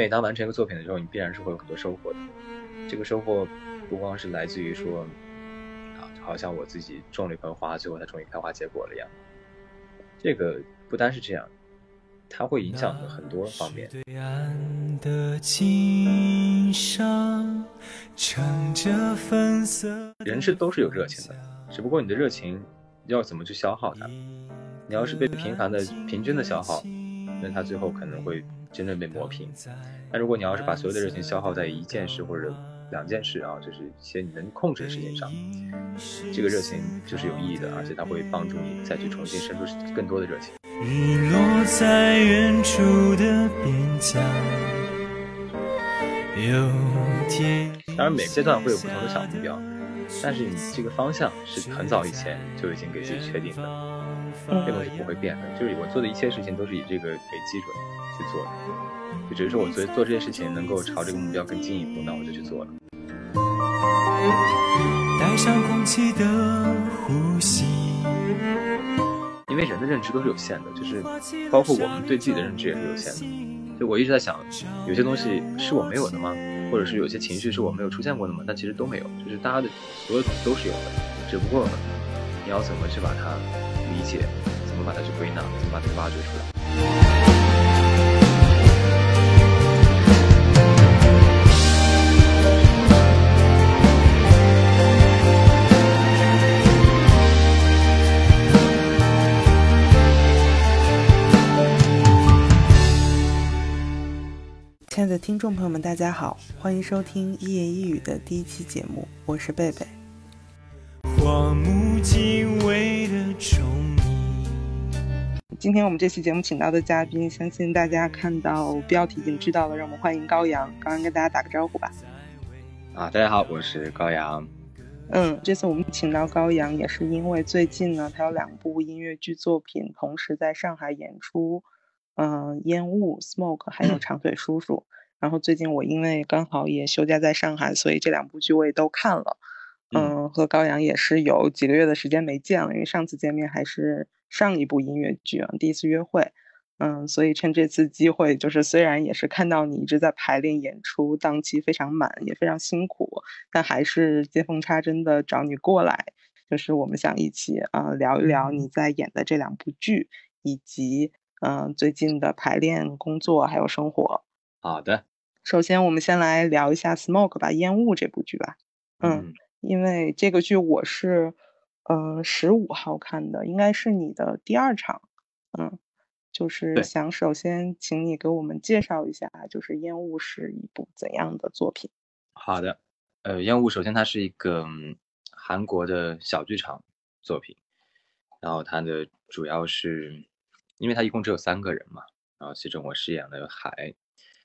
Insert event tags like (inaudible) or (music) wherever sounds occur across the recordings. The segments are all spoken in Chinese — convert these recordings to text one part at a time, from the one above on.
每当完成一个作品的时候，你必然是会有很多收获的。这个收获不光是来自于说，啊，好像我自己种了一盆花，最后它终于开花结果了一样。这个不单是这样，它会影响很多方面。人是都是有热情的，只不过你的热情要怎么去消耗它？你要是被频繁的、平均的消耗，那它最后可能会真正被磨平。但如果你要是把所有的热情消耗在一件事或者两件事啊，就是一些你能控制的事情上，这个热情就是有意义的，而且它会帮助你再去重新生出更多的热情。日落在远处的边疆。当然，每个阶段会有不同的小目标，但是你这个方向是很早以前就已经给自己确定的，这东西不会变的。就是我做的一切事情都是以这个为基准去做的，就只是说我做做这件事情能够朝这个目标更进一步，那我就去做了。带上空气的呼吸。因为人的认知都是有限的，就是包括我们对自己的认知也是有限的。就我一直在想，有些东西是我没有的吗？或者是有些情绪是我没有出现过的吗？但其实都没有，就是大家的所有东西都是有的，只不过你要怎么去把它理解，怎么把它去归纳，怎么把它挖掘出来。亲爱的听众朋友们，大家好，欢迎收听一言一语的第一期节目，我是贝贝。今天我们这期节目请到的嘉宾，相信大家看到标题已经知道了，让我们欢迎高阳。高阳跟大家打个招呼吧。啊，大家好，我是高阳。嗯，这次我们请到高阳，也是因为最近呢，他有两部音乐剧作品同时在上海演出。嗯，烟雾 smoke 还有长腿叔叔。然后最近我因为刚好也休假在上海，所以这两部剧我也都看了。嗯，和高阳也是有几个月的时间没见了，因为上次见面还是上一部音乐剧啊，第一次约会。嗯，所以趁这次机会，就是虽然也是看到你一直在排练演出，档期非常满，也非常辛苦，但还是见缝插针的找你过来，就是我们想一起啊聊一聊你在演的这两部剧，以及。嗯，最近的排练、工作还有生活。好的，首先我们先来聊一下《Smoke》吧，《烟雾》这部剧吧。嗯，因为这个剧我是，嗯，十五号看的，应该是你的第二场。嗯，就是想首先请你给我们介绍一下，就是《烟雾》是一部怎样的作品？好的，呃，《烟雾》首先它是一个韩国的小剧场作品，然后它的主要是。因为它一共只有三个人嘛，然后其中我饰演了海，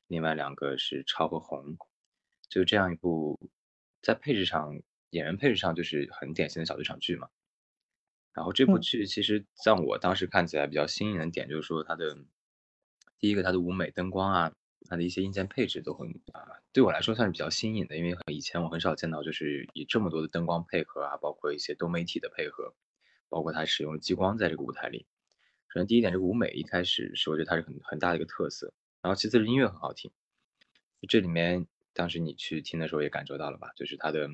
另外两个是超和红，就这样一部在配置上演员配置上就是很典型的小剧场剧嘛。然后这部剧其实在我当时看起来比较新颖的点就是说它的第一个它的舞美灯光啊，它的一些硬件配置都很啊，对我来说算是比较新颖的，因为以前我很少见到就是以这么多的灯光配合啊，包括一些多媒体的配合，包括它使用激光在这个舞台里。首先，第一点，这个舞美一开始是我觉得它是很很大的一个特色。然后，其次是音乐很好听。这里面当时你去听的时候也感受到了吧？就是它的，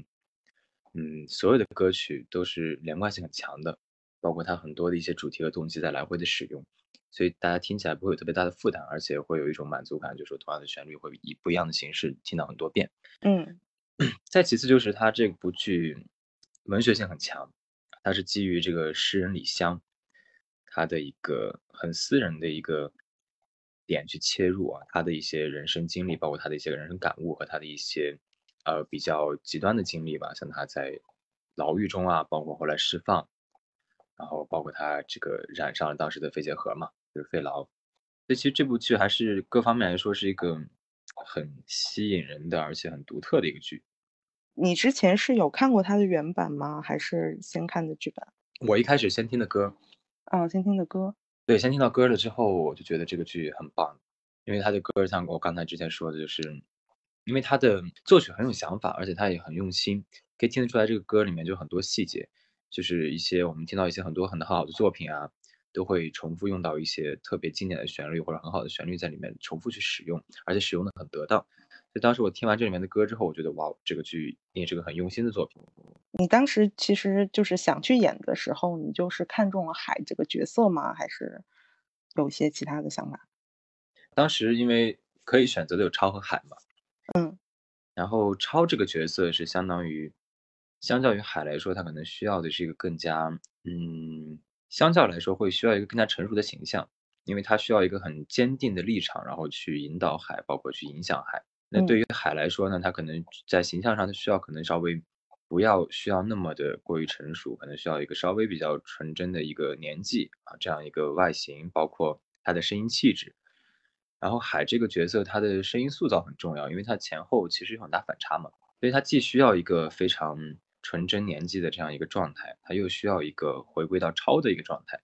嗯，所有的歌曲都是连贯性很强的，包括它很多的一些主题和动机在来回的使用，所以大家听起来不会有特别大的负担，而且会有一种满足感，就是说同样的旋律会以不一样的形式听到很多遍。嗯。再其次就是它这部剧文学性很强，它是基于这个诗人李湘。他的一个很私人的一个点去切入啊，他的一些人生经历，包括他的一些人生感悟和他的一些呃比较极端的经历吧，像他在牢狱中啊，包括后来释放，然后包括他这个染上了当时的肺结核嘛，就是肺痨。所以其实这部剧还是各方面来说是一个很吸引人的，而且很独特的一个剧。你之前是有看过他的原版吗？还是先看的剧本？我一开始先听的歌。哦，先听的歌，对，先听到歌了之后，我就觉得这个剧很棒，因为他的歌像我刚才之前说的，就是因为他的作曲很有想法，而且他也很用心，可以听得出来这个歌里面就很多细节，就是一些我们听到一些很多很好的作品啊，都会重复用到一些特别经典的旋律或者很好的旋律在里面重复去使用，而且使用的很得当。所以当时我听完这里面的歌之后，我觉得哇，这个剧也是个很用心的作品。你当时其实就是想去演的时候，你就是看中了海这个角色吗？还是有一些其他的想法？当时因为可以选择的有超和海嘛，嗯，然后超这个角色是相当于，相较于海来说，他可能需要的是一个更加，嗯，相较来说会需要一个更加成熟的形象，因为他需要一个很坚定的立场，然后去引导海，包括去影响海。那对于海来说呢，他可能在形象上，他需要可能稍微不要需要那么的过于成熟，可能需要一个稍微比较纯真的一个年纪啊，这样一个外形，包括他的声音气质。然后海这个角色，他的声音塑造很重要，因为他前后其实有很大反差嘛，所以他既需要一个非常纯真年纪的这样一个状态，他又需要一个回归到超的一个状态，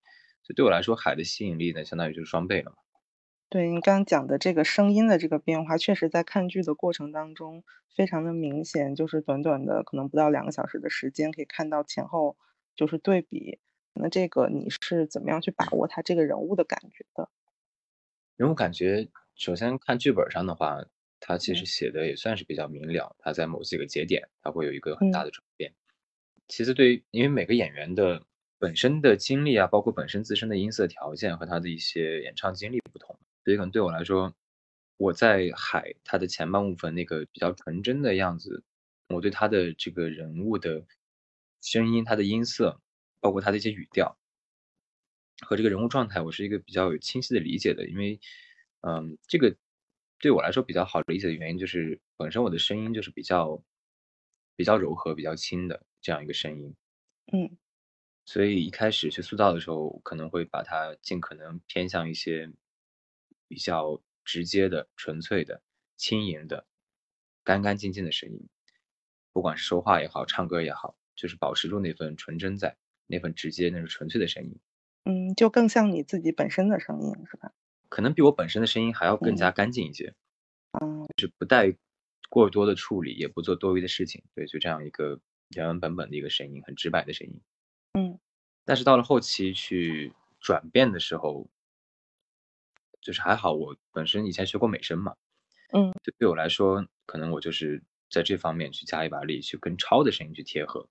所以对我来说，海的吸引力呢，相当于就是双倍了嘛。对你刚刚讲的这个声音的这个变化，确实在看剧的过程当中非常的明显，就是短短的可能不到两个小时的时间，可以看到前后就是对比。那这个你是怎么样去把握他这个人物的感觉的？人物感觉，首先看剧本上的话，他其实写的也算是比较明了。他在某几个节点，他会有一个很大的转变。其次，对于因为每个演员的本身的经历啊，包括本身自身的音色条件和他的一些演唱经历不同，所以可能对我来说，我在海他的前半部分那个比较纯真的样子，我对他的这个人物的声音、他的音色，包括他的一些语调。和这个人物状态，我是一个比较有清晰的理解的，因为，嗯，这个对我来说比较好理解的原因就是，本身我的声音就是比较比较柔和、比较轻的这样一个声音，嗯，所以一开始去塑造的时候，可能会把它尽可能偏向一些比较直接的、纯粹的、轻盈的、干干净净的声音，不管是说话也好，唱歌也好，就是保持住那份纯真在，那份直接、那种纯粹的声音。嗯，就更像你自己本身的声音，是吧？可能比我本身的声音还要更加干净一些，嗯，就是不带过多的处理，也不做多余的事情，对，就这样一个原原本本的一个声音，很直白的声音，嗯。但是到了后期去转变的时候，就是还好，我本身以前学过美声嘛，嗯，就对我来说，可能我就是在这方面去加一把力，去跟超的声音去贴合。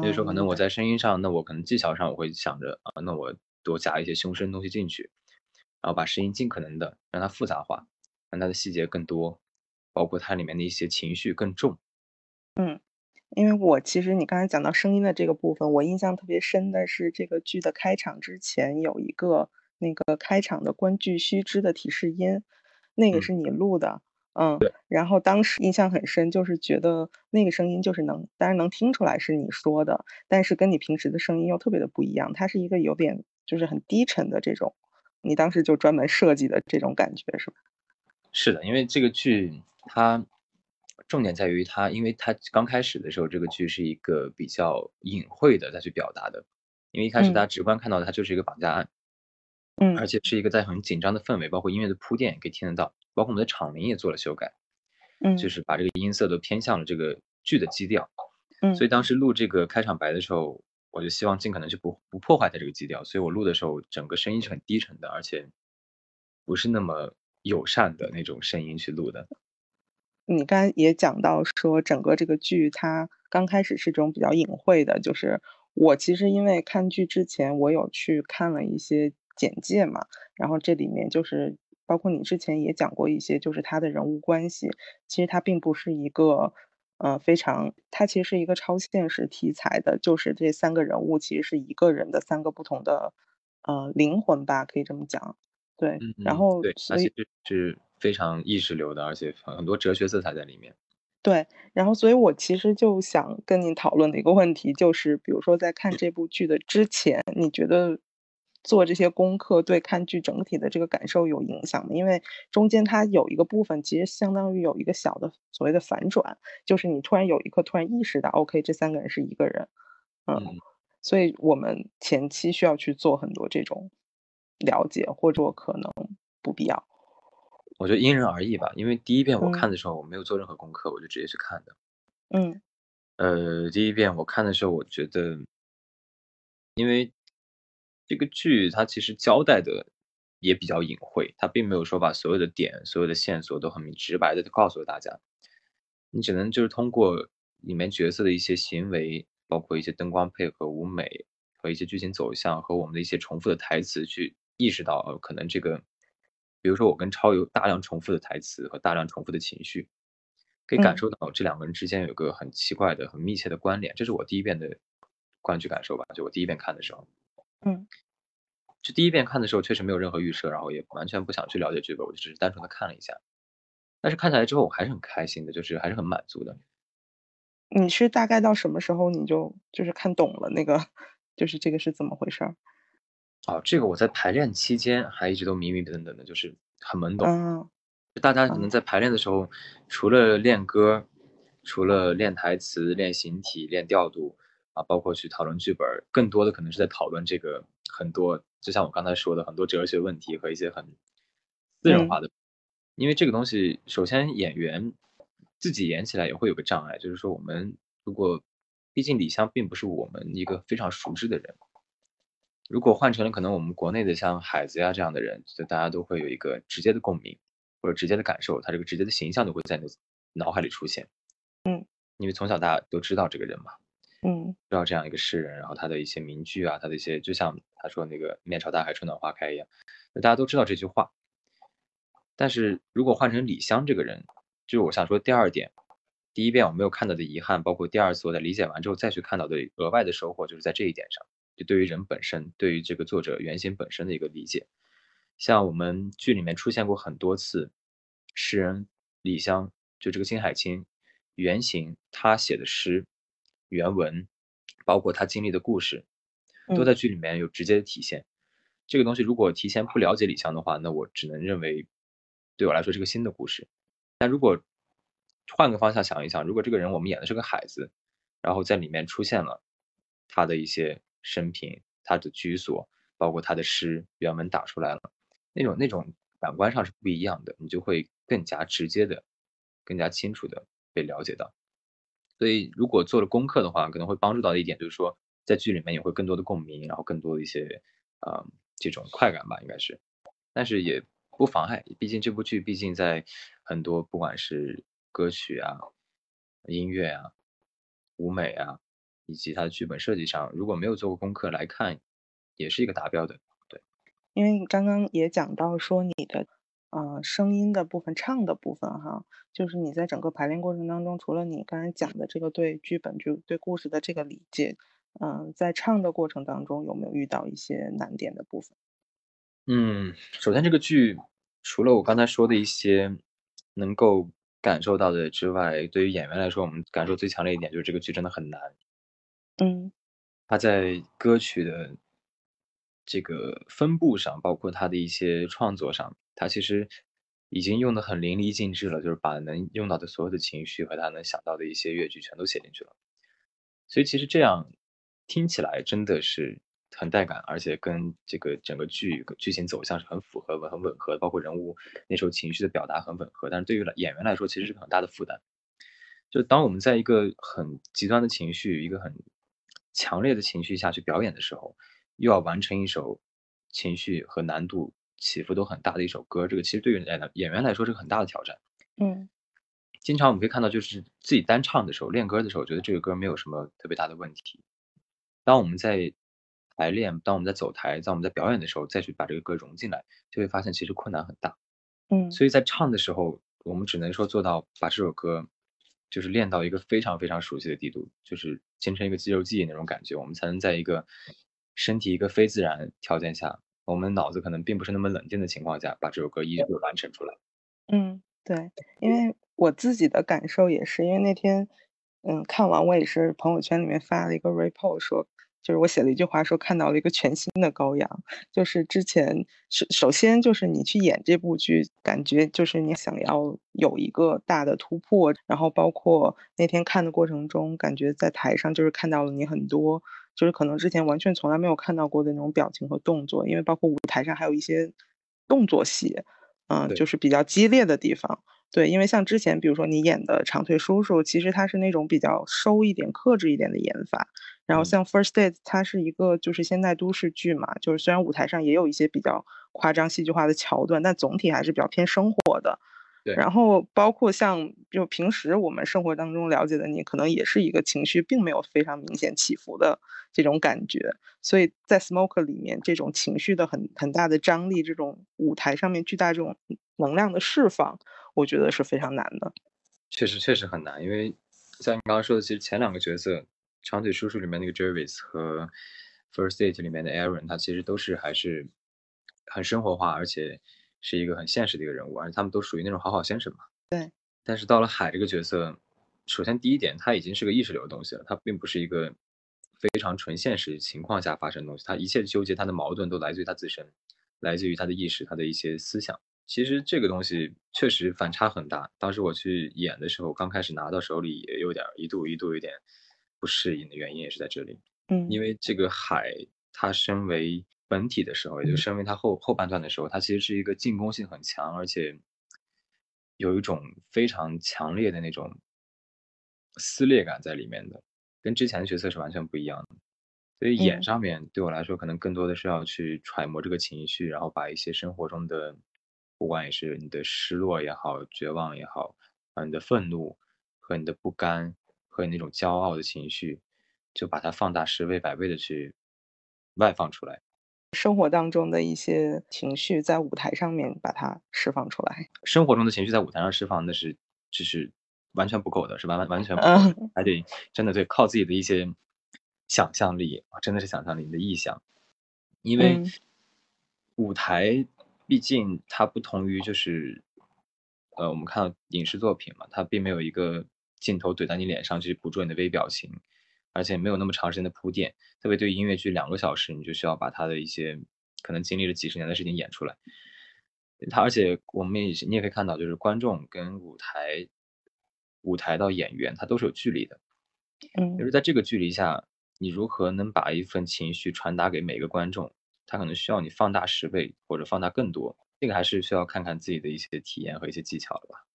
所以说，可能我在声音上，那我可能技巧上，我会想着啊，那我多加一些胸声东西进去，然后把声音尽可能的让它复杂化，让它的细节更多，包括它里面的一些情绪更重。嗯，因为我其实你刚才讲到声音的这个部分，我印象特别深的是这个剧的开场之前有一个那个开场的观剧须知的提示音，那个是你录的。嗯，对。然后当时印象很深，就是觉得那个声音就是能，当然能听出来是你说的，但是跟你平时的声音又特别的不一样。它是一个有点就是很低沉的这种，你当时就专门设计的这种感觉是吧？是的，因为这个剧它重点在于它，因为它刚开始的时候，这个剧是一个比较隐晦的再去表达的，因为一开始大家直观看到的它就是一个绑架案，嗯，而且是一个在很紧张的氛围，包括音乐的铺垫可以听得到。包括我们的场名也做了修改，嗯，就是把这个音色都偏向了这个剧的基调，嗯，所以当时录这个开场白的时候，我就希望尽可能去不不破坏它这个基调，所以我录的时候整个声音是很低沉的，而且不是那么友善的那种声音去录的。你刚才也讲到说，整个这个剧它刚开始是这种比较隐晦的，就是我其实因为看剧之前我有去看了一些简介嘛，然后这里面就是。包括你之前也讲过一些，就是他的人物关系，其实他并不是一个，呃，非常，他其实是一个超现实题材的，就是这三个人物其实是一个人的三个不同的，呃，灵魂吧，可以这么讲。对，然后对所以是非常意识流的，而且很多哲学色彩在里面。对，然后所以我其实就想跟你讨论的一个问题，就是比如说在看这部剧的之前，你觉得？做这些功课对看剧整体的这个感受有影响的？因为中间它有一个部分，其实相当于有一个小的所谓的反转，就是你突然有一刻突然意识到，OK，这三个人是一个人，嗯，所以我们前期需要去做很多这种了解，或者可能不必要。我觉得因人而异吧，因为第一遍我看的时候我没有做任何功课，我就直接去看的。嗯，呃，第一遍我看的时候，我觉得，因为。这个剧它其实交代的也比较隐晦，它并没有说把所有的点、所有的线索都很直白的告诉了大家。你只能就是通过里面角色的一些行为，包括一些灯光配合、舞美和一些剧情走向和我们的一些重复的台词，去意识到呃，可能这个，比如说我跟超有大量重复的台词和大量重复的情绪，可以感受到这两个人之间有个很奇怪的、很密切的关联。这是我第一遍的观剧感受吧，就我第一遍看的时候，嗯，就第一遍看的时候确实没有任何预设，然后也完全不想去了解剧本，我就只是单纯的看了一下。但是看下来之后，我还是很开心的，就是还是很满足的。你是大概到什么时候你就就是看懂了那个，就是这个是怎么回事儿？哦，这个我在排练期间还一直都迷迷瞪瞪的，就是很懵懂。嗯，大家可能在排练的时候，除了练歌，除了练台词、练形体、练调度啊，包括去讨论剧本，更多的可能是在讨论这个很多，就像我刚才说的很多哲学问题和一些很私人化的。因为这个东西，首先演员自己演起来也会有个障碍，就是说我们如果，毕竟李湘并不是我们一个非常熟知的人，如果换成了可能我们国内的像海子呀这样的人，就大家都会有一个直接的共鸣或者直接的感受，他这个直接的形象就会在你的脑海里出现。嗯，因为从小大家都知道这个人嘛，嗯，知道这样一个诗人，然后他的一些名句啊，他的一些就像他说那个面朝大海，春暖花开一样，大家都知道这句话。但是如果换成李湘这个人，就是我想说第二点，第一遍我没有看到的遗憾，包括第二次我在理解完之后再去看到的额外的收获，就是在这一点上，就对于人本身，对于这个作者原型本身的一个理解。像我们剧里面出现过很多次，诗人李湘，就这个金海清原型，他写的诗原文，包括他经历的故事，都在剧里面有直接的体现。这个东西如果提前不了解李湘的话，那我只能认为。对我来说是个新的故事，但如果换个方向想一想，如果这个人我们演的是个孩子，然后在里面出现了他的一些生平、他的居所，包括他的诗原文打出来了，那种那种感官上是不一样的，你就会更加直接的、更加清楚的被了解到。所以如果做了功课的话，可能会帮助到的一点就是说，在剧里面也会更多的共鸣，然后更多的一些啊这种快感吧，应该是，但是也。不妨碍，毕竟这部剧毕竟在很多不管是歌曲啊、音乐啊、舞美啊，以及它的剧本设计上，如果没有做过功课来看，也是一个达标的。对，因为你刚刚也讲到说你的呃声音的部分、唱的部分哈，就是你在整个排练过程当中，除了你刚才讲的这个对剧本就对故事的这个理解，嗯，在唱的过程当中有没有遇到一些难点的部分？嗯，首先这个剧除了我刚才说的一些能够感受到的之外，对于演员来说，我们感受最强烈一点就是这个剧真的很难。嗯，他在歌曲的这个分布上，包括他的一些创作上，他其实已经用的很淋漓尽致了，就是把能用到的所有的情绪和他能想到的一些乐句全都写进去了。所以其实这样听起来真的是。很带感，而且跟这个整个剧剧情走向是很符合、很吻合，包括人物那时候情绪的表达很吻合。但是对于演员来说，其实是个很大的负担。就当我们在一个很极端的情绪、一个很强烈的情绪下去表演的时候，又要完成一首情绪和难度起伏都很大的一首歌，这个其实对于演演员来说是个很大的挑战。嗯，经常我们可以看到，就是自己单唱的时候、练歌的时候，觉得这个歌没有什么特别大的问题。当我们在排练，当我们在走台，当我们在表演的时候，再去把这个歌融进来，就会发现其实困难很大。嗯，所以在唱的时候，我们只能说做到把这首歌，就是练到一个非常非常熟悉的地步，就是形成一个肌肉记忆那种感觉，我们才能在一个身体一个非自然条件下，我们脑子可能并不是那么冷静的情况下，把这首歌依旧完成出来。嗯，对，因为我自己的感受也是，因为那天，嗯，看完我也是朋友圈里面发了一个 report 说。就是我写了一句话，说看到了一个全新的高阳。就是之前首首先就是你去演这部剧，感觉就是你想要有一个大的突破。然后包括那天看的过程中，感觉在台上就是看到了你很多，就是可能之前完全从来没有看到过的那种表情和动作。因为包括舞台上还有一些动作戏，嗯，就是比较激烈的地方。对，因为像之前，比如说你演的长腿叔叔，其实他是那种比较收一点、克制一点的演法。然后像 First Date，它是一个就是现代都市剧嘛，就是虽然舞台上也有一些比较夸张、戏剧化的桥段，但总体还是比较偏生活的。对。然后包括像就平时我们生活当中了解的你，可能也是一个情绪并没有非常明显起伏的这种感觉。所以在 Smoke 里面，这种情绪的很很大的张力，这种舞台上面巨大这种能量的释放。我觉得是非常难的，确实确实很难，因为像你刚刚说的，其实前两个角色《长腿叔叔》里面那个 Jervis 和《First Date》里面的 Aaron，他其实都是还是很生活化，而且是一个很现实的一个人物，而且他们都属于那种好好先生嘛。对。但是到了海这个角色，首先第一点，他已经是个意识流的东西了，他并不是一个非常纯现实情况下发生的东西，他一切纠结、他的矛盾都来自于他自身，来自于他的意识、他的一些思想。其实这个东西确实反差很大。当时我去演的时候，刚开始拿到手里也有点一度一度有点不适应的原因也是在这里。嗯，因为这个海它身为本体的时候，也就身为他后后半段的时候，他其实是一个进攻性很强，而且有一种非常强烈的那种撕裂感在里面的，跟之前的角色是完全不一样的。所以演上面对我来说，可能更多的是要去揣摩这个情绪，然后把一些生活中的。不管也是你的失落也好，绝望也好，啊，你的愤怒和你的不甘和你那种骄傲的情绪，就把它放大十倍百倍的去外放出来。生活当中的一些情绪在舞台上面把它释放出来。生活中的情绪在舞台上释放，那是就是完全不够的，是完完完全，还得真的对靠自己的一些想象力啊，真的是想象力的臆想，因为舞台。毕竟它不同于就是，呃，我们看到影视作品嘛，它并没有一个镜头怼在你脸上去捕捉你的微表情，而且没有那么长时间的铺垫。特别对于音乐剧，两个小时你就需要把它的一些可能经历了几十年的事情演出来。它而且我们也你也可以看到，就是观众跟舞台，舞台到演员，它都是有距离的。嗯，就是在这个距离下，你如何能把一份情绪传达给每个观众？他可能需要你放大十倍或者放大更多，这个还是需要看看自己的一些体验和一些技巧的吧。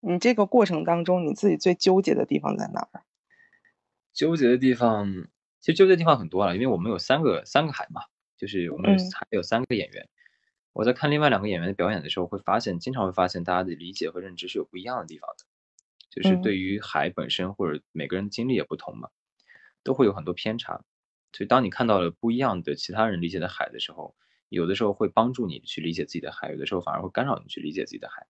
你这个过程当中，你自己最纠结的地方在哪儿？纠结的地方，其实纠结的地方很多了，因为我们有三个三个海嘛，就是我们还有三个演员。我在看另外两个演员的表演的时候，会发现，经常会发现大家的理解和认知是有不一样的地方的，就是对于海本身或者每个人经历也不同嘛，都会有很多偏差。所以，当你看到了不一样的其他人理解的海的时候，有的时候会帮助你去理解自己的海，有的时候反而会干扰你去理解自己的海。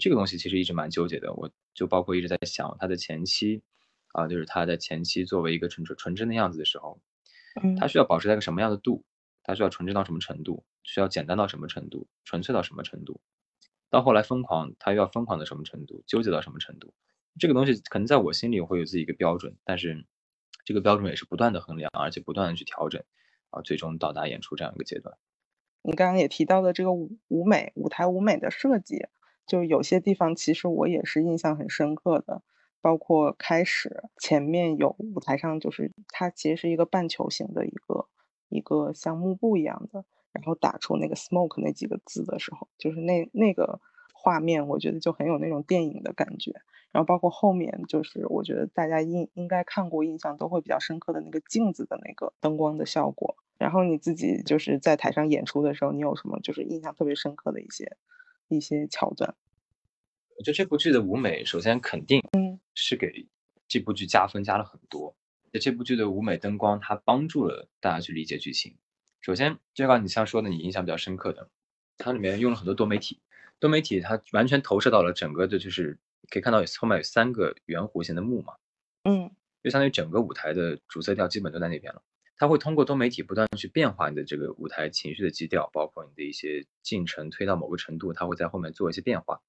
这个东西其实一直蛮纠结的。我就包括一直在想，他的前期啊，就是他在前期作为一个纯纯纯真的样子的时候，嗯，他需要保持在一个什么样的度？他需要纯真到什么程度？需要简单到什么程度？纯粹到什么程度？到后来疯狂，他又要疯狂到什么程度？纠结到什么程度？这个东西可能在我心里会有自己一个标准，但是。这个标准也是不断的衡量，而且不断的去调整，啊，最终到达演出这样一个阶段。你刚刚也提到的这个舞舞美、舞台舞美的设计，就有些地方其实我也是印象很深刻的，包括开始前面有舞台上就是它其实是一个半球形的一个一个像幕布一样的，然后打出那个 smoke 那几个字的时候，就是那那个画面，我觉得就很有那种电影的感觉。然后包括后面，就是我觉得大家应应该看过，印象都会比较深刻的那个镜子的那个灯光的效果。然后你自己就是在台上演出的时候，你有什么就是印象特别深刻的一些一些桥段？我觉得这部剧的舞美，首先肯定是给这部剧加分加了很多。这部剧的舞美灯光，它帮助了大家去理解剧情。首先，就刚你像说的，你印象比较深刻的，它里面用了很多多媒体，多媒体它完全投射到了整个的，就是。可以看到有后面有三个圆弧形的幕嘛，嗯，就相当于整个舞台的主色调基本都在那边了。它会通过多媒体不断去变化你的这个舞台情绪的基调，包括你的一些进程推到某个程度，它会在后面做一些变化。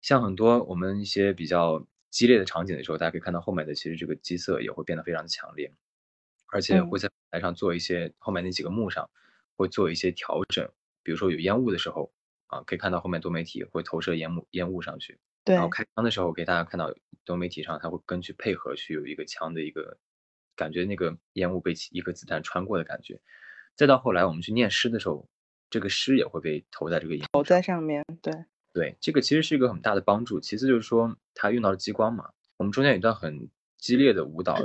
像很多我们一些比较激烈的场景的时候，大家可以看到后面的其实这个基色也会变得非常的强烈，而且会在台上做一些后面那几个幕上会做一些调整，比如说有烟雾的时候啊，可以看到后面多媒体会投射烟雾烟雾上去。然后开枪的时候，给大家看到多媒体上，它会根据配合去有一个枪的一个感觉，那个烟雾被一颗子弹穿过的感觉。再到后来，我们去念诗的时候，这个诗也会被投在这个投在上面。对对，这个其实是一个很大的帮助。其次就是说，他用到了激光嘛，我们中间有一段很激烈的舞蹈，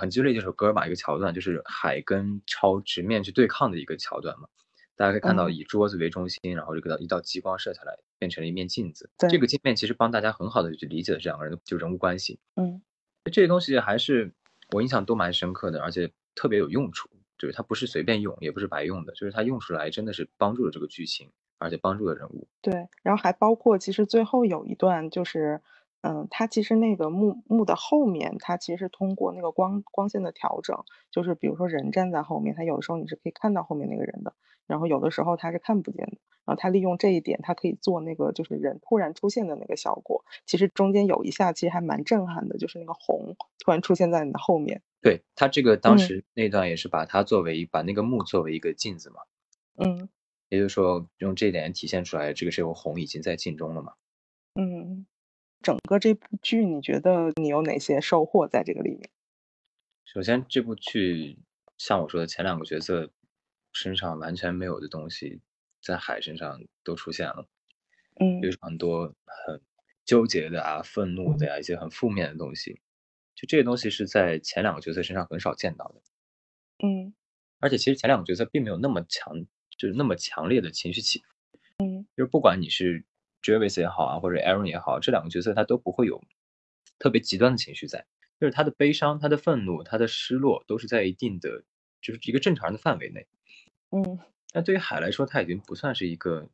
很激烈这首歌嘛，一个桥段就是海跟超直面去对抗的一个桥段嘛。大家可以看到，以桌子为中心，然后这个一道激光射下来，变成了一面镜子。这个镜面其实帮大家很好的去理解了这两个人的就人物关系。嗯，这些东西还是我印象都蛮深刻的，而且特别有用处。就是它不是随便用，也不是白用的，就是它用出来真的是帮助了这个剧情，而且帮助的人物。对，然后还包括其实最后有一段就是。嗯，它其实那个幕幕的后面，它其实是通过那个光光线的调整，就是比如说人站在后面，它有的时候你是可以看到后面那个人的，然后有的时候它是看不见的。然后他利用这一点，他可以做那个就是人突然出现的那个效果。其实中间有一下其实还蛮震撼的，就是那个红突然出现在你的后面。对他这个当时那段也是把它作为把那个幕作为一个镜子嘛。嗯。也就是说，用这一点体现出来，这个时候红已经在镜中了嘛。嗯。整个这部剧，你觉得你有哪些收获在这个里面？首先，这部剧像我说的，前两个角色身上完全没有的东西，在海身上都出现了。嗯，有很多很纠结的啊、愤怒的呀，一些很负面的东西。就这些东西是在前两个角色身上很少见到的。嗯，而且其实前两个角色并没有那么强，就是那么强烈的情绪起伏。嗯，就是不管你是。Jervis 也好啊，或者 Aaron 也好，这两个角色他都不会有特别极端的情绪在，就是他的悲伤、他的愤怒、他的失落都是在一定的，就是一个正常人的范围内。嗯，那对于海来说，他已经不算是一个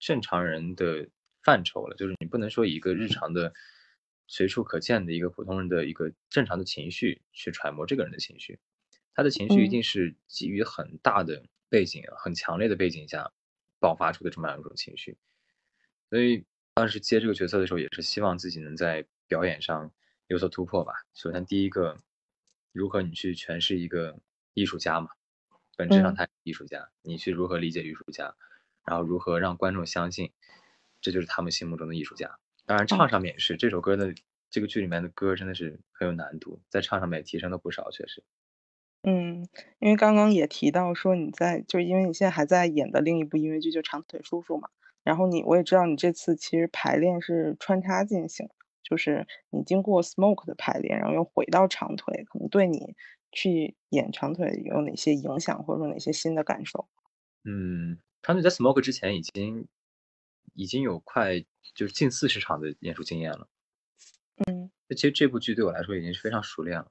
正常人的范畴了，就是你不能说一个日 (laughs) 常的、随处可见的一个普通人的一个正常的情绪去揣摩这个人的情绪，他的情绪一定是给予很大的背景、很强烈的背景下爆发出的这么样一种情绪。所以当时接这个角色的时候，也是希望自己能在表演上有所突破吧。首先，第一个，如何你去诠释一个艺术家嘛？本质上他是艺术家，你去如何理解艺术家，然后如何让观众相信，这就是他们心目中的艺术家。当然，唱上面也是这首歌的这个剧里面的歌真的是很有难度，在唱上面提升了不少，确实。嗯，因为刚刚也提到说你在，就是因为你现在还在演的另一部音乐剧就《长腿叔叔》嘛。然后你，我也知道你这次其实排练是穿插进行，就是你经过 Smoke 的排练，然后又回到长腿，可能对你去演长腿有哪些影响，或者说哪些新的感受？嗯，长腿在 Smoke 之前已经已经有快就是近四十场的演出经验了。嗯，那其实这部剧对我来说已经是非常熟练了，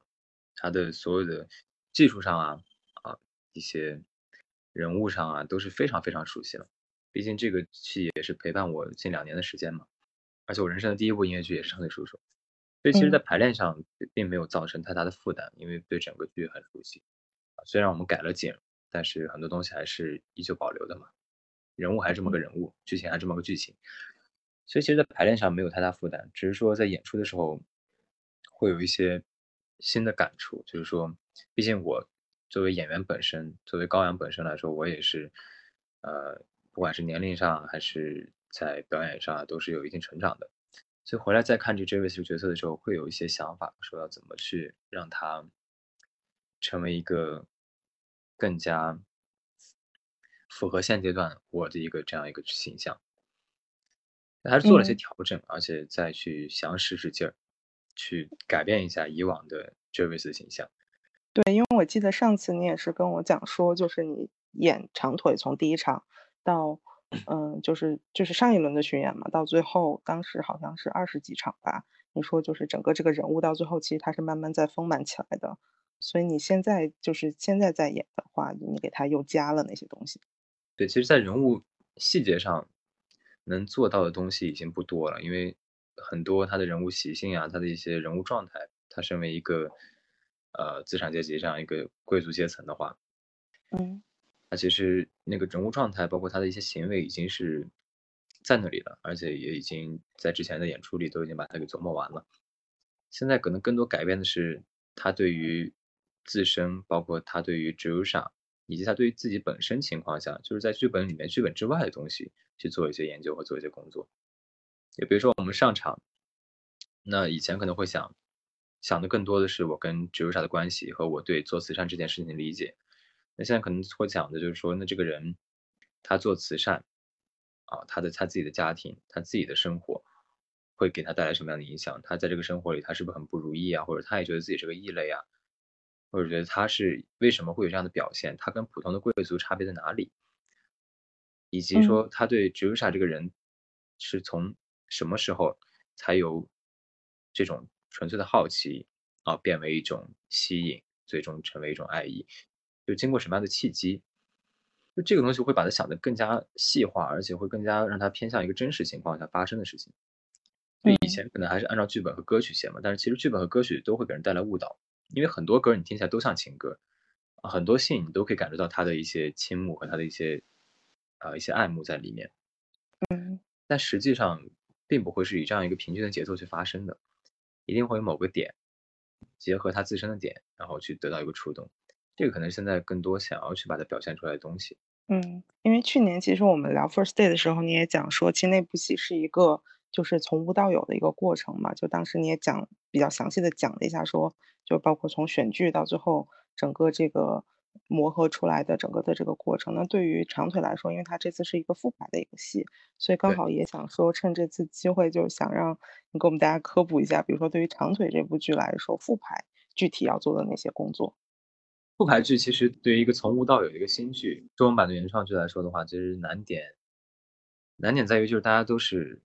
它的所有的技术上啊啊一些人物上啊都是非常非常熟悉了。毕竟这个戏也是陪伴我近两年的时间嘛，而且我人生的第一部音乐剧也是《长腿叔叔》，所以其实，在排练上并没有造成太大的负担，因为对整个剧很熟悉。虽然我们改了景，但是很多东西还是依旧保留的嘛，人物还是这么个人物，剧情还是这么个剧情，所以其实，在排练上没有太大负担，只是说在演出的时候会有一些新的感触，就是说，毕竟我作为演员本身，作为高阳本身来说，我也是，呃。不管是年龄上还是在表演上，都是有一定成长的。所以回来再看这 Javis 角色的时候，会有一些想法，说要怎么去让他成为一个更加符合现阶段我的一个这样一个形象。还是做了些调整，而且再去想使使劲儿，去改变一下以往的 Javis 的形象。对，因为我记得上次你也是跟我讲说，就是你演长腿从第一场。到，嗯，就是就是上一轮的巡演嘛，到最后当时好像是二十几场吧。你说就是整个这个人物到最后，其实他是慢慢在丰满起来的。所以你现在就是现在在演的话，你给他又加了那些东西。对，其实，在人物细节上能做到的东西已经不多了，因为很多他的人物习性啊，他的一些人物状态，他身为一个呃资产阶级这样一个贵族阶层的话，嗯。他其实那个人物状态，包括他的一些行为，已经是在那里了，而且也已经在之前的演出里都已经把它给琢磨完了。现在可能更多改变的是他对于自身，包括他对于 u s a 以及他对于自己本身情况下，就是在剧本里面、剧本之外的东西去做一些研究和做一些工作。也比如说我们上场，那以前可能会想想的更多的是我跟 j u s a 的关系和我对做慈善这件事情的理解。那现在可能会讲的就是说，那这个人他做慈善，啊，他的他自己的家庭，他自己的生活，会给他带来什么样的影响？他在这个生活里，他是不是很不如意啊？或者他也觉得自己是个异类啊？或者觉得他是为什么会有这样的表现？他跟普通的贵族差别在哪里？以及说他对 Jerusha 这个人是从什么时候才由这种纯粹的好奇啊，变为一种吸引，最终成为一种爱意？就经过什么样的契机？就这个东西会把它想得更加细化，而且会更加让它偏向一个真实情况下发生的事情。就以前可能还是按照剧本和歌曲写嘛，但是其实剧本和歌曲都会给人带来误导，因为很多歌你听起来都像情歌，很多信你都可以感受到他的一些倾慕和他的一些啊一些爱慕在里面。嗯，但实际上并不会是以这样一个平均的节奏去发生的，一定会有某个点结合他自身的点，然后去得到一个触动。这个可能现在更多想要去把它表现出来的东西。嗯，因为去年其实我们聊 First Day 的时候，你也讲说，其实那部戏是一个就是从无到有的一个过程嘛。就当时你也讲比较详细的讲了一下，说就包括从选剧到最后整个这个磨合出来的整个的这个过程。那对于长腿来说，因为他这次是一个复排的一个戏，所以刚好也想说趁这次机会，就是想让你给我们大家科普一下，比如说对于长腿这部剧来说，复排具体要做的那些工作。复排剧其实对于一个从无到有的一个新剧，中文版的原创剧来说的话，其实难点难点在于就是大家都是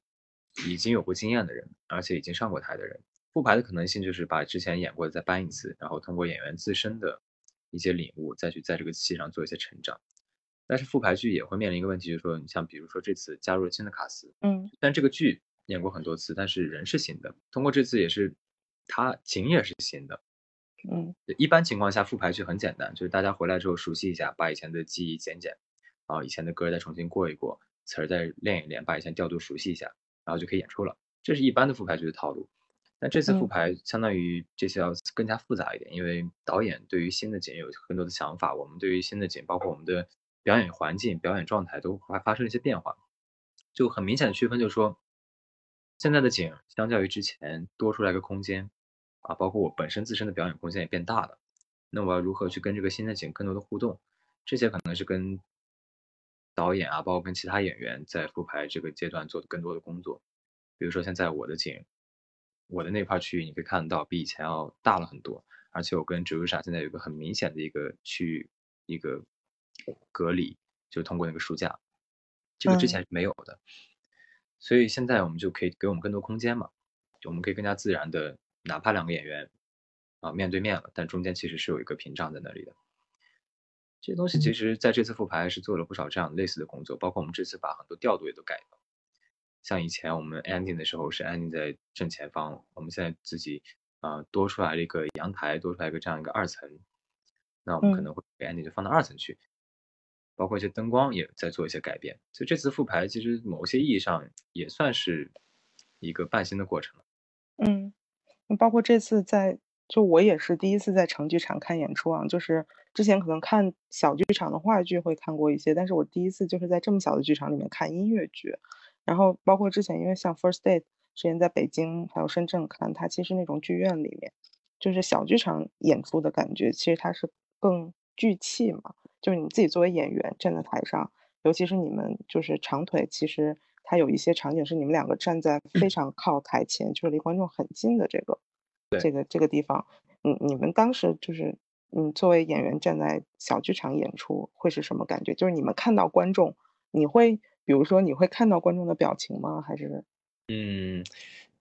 已经有过经验的人，而且已经上过台的人。复排的可能性就是把之前演过的再搬一次，然后通过演员自身的一些领悟，再去在这个戏上做一些成长。但是复排剧也会面临一个问题，就是说你像比如说这次加入了新的卡司，嗯，但这个剧演过很多次，但是人是新的，通过这次也是他景也是新的。嗯，一般情况下复排剧很简单，就是大家回来之后熟悉一下，把以前的记忆剪剪，啊，以前的歌再重新过一过，词儿再练一练，把以前调度熟悉一下，然后就可以演出了。这是一般的复排剧的套路。但这次复排相当于这些要更加复杂一点，因为导演对于新的景有更多的想法，我们对于新的景，包括我们的表演环境、表演状态都会发生了一些变化，就很明显的区分，就是说现在的景相较于之前多出来个空间。啊，包括我本身自身的表演空间也变大了，那我要如何去跟这个新的景更多的互动？这些可能是跟导演啊，包括跟其他演员在复排这个阶段做的更多的工作。比如说现在我的景，我的那块区域你可以看到比以前要大了很多，而且我跟植物傻现在有一个很明显的一个区域一个隔离，就通过那个书架，这个之前是没有的。所以现在我们就可以给我们更多空间嘛，我们可以更加自然的。哪怕两个演员啊面对面了，但中间其实是有一个屏障在那里的。这些东西其实在这次复排是做了不少这样类似的工作，包括我们这次把很多调度也都改了。像以前我们 ending 的时候是 ending 在正前方，我们现在自己啊多出来了一个阳台，多出来一个这样一个二层，那我们可能会 ending 就放到二层去。包括一些灯光也在做一些改变，所以这次复排其实某些意义上也算是一个半新的过程。嗯。包括这次在，就我也是第一次在成剧场看演出啊。就是之前可能看小剧场的话剧会看过一些，但是我第一次就是在这么小的剧场里面看音乐剧。然后包括之前，因为像 First Date 之前在北京还有深圳看，它其实那种剧院里面，就是小剧场演出的感觉，其实它是更聚气嘛。就是你自己作为演员站在台上，尤其是你们就是长腿，其实。它有一些场景是你们两个站在非常靠台前，就是离观众很近的这个，这个这个地方。你，你们当时就是，嗯，作为演员站在小剧场演出会是什么感觉？就是你们看到观众，你会，比如说你会看到观众的表情吗？还是？嗯，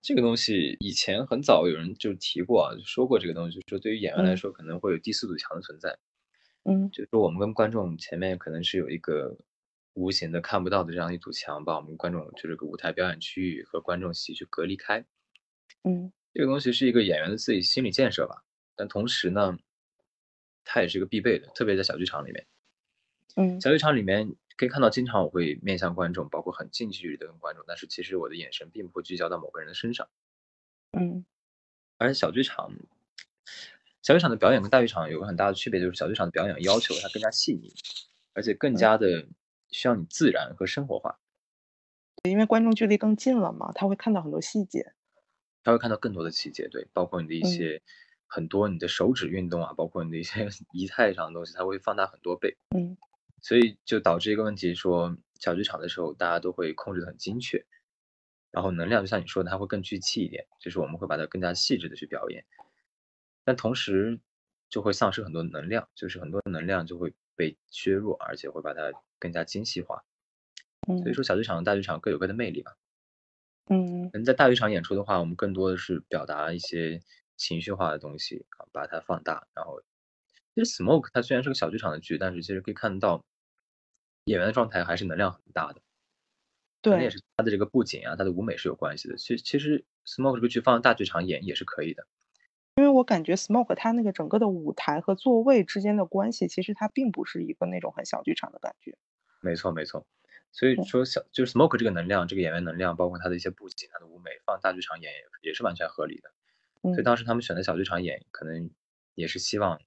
这个东西以前很早有人就提过啊，说过这个东西，就说对于演员来说可能会有第四堵墙的存在。嗯，就说我们跟观众前面可能是有一个。无形的看不到的这样一堵墙，把我们观众就这个舞台表演区域和观众席去隔离开。嗯，这个东西是一个演员的自己心理建设吧，但同时呢，它也是一个必备的，特别在小剧场里面。嗯，小剧场里面可以看到，经常我会面向观众，包括很近距离的跟观众，但是其实我的眼神并不会聚焦到某个人的身上。嗯，而且小剧场，小剧场的表演跟大剧场有个很大的区别，就是小剧场的表演要求它更加细腻，而且更加的。需要你自然和生活化，因为观众距离更近了嘛，他会看到很多细节，他会看到更多的细节，对，包括你的一些很多你的手指运动啊，包括你的一些 (laughs) 仪态上的东西，他会放大很多倍，嗯，所以就导致一个问题，说小剧场的时候，大家都会控制的很精确，然后能量就像你说的，它会更聚气一点，就是我们会把它更加细致的去表演，但同时就会丧失很多能量，就是很多能量就会被削弱，而且会把它更加精细化。所以说，小剧场和大剧场各有各的魅力吧。嗯，能在大剧场演出的话，我们更多的是表达一些情绪化的东西啊，把它放大。然后，其实《Smoke》它虽然是个小剧场的剧，但是其实可以看到演员的状态还是能量很大的。对，那也是他的这个布景啊，他的舞美是有关系的。其，其实《Smoke》这个剧放在大剧场演也是可以的。因为我感觉《Smoke》它那个整个的舞台和座位之间的关系，其实它并不是一个那种很小剧场的感觉。没错，没错。所以说小就是 Smoke 这个能量，这个演员能量，包括他的一些布景、他的舞美，放大剧场演也也是完全合理的。所以当时他们选择小剧场演，可能也是希望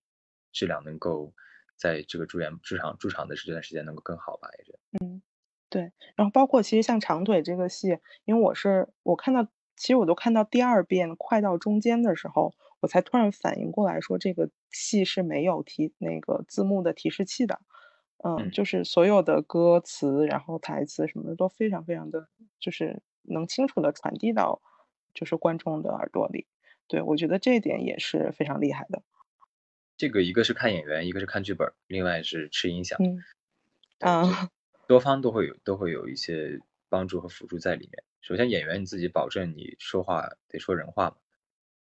质量能够在这个驻演驻场驻场的这段时间能够更好吧，也是。嗯，对。然后包括其实像长腿这个戏，因为我是我看到，其实我都看到第二遍快到中间的时候，我才突然反应过来说这个戏是没有提那个字幕的提示器的。嗯，就是所有的歌词，然后台词什么的都非常非常的，就是能清楚的传递到，就是观众的耳朵里。对我觉得这一点也是非常厉害的。这个一个是看演员，一个是看剧本，另外是吃音响。嗯，啊，多方都会有都会有一些帮助和辅助在里面。首先演员你自己保证你说话得说人话嘛。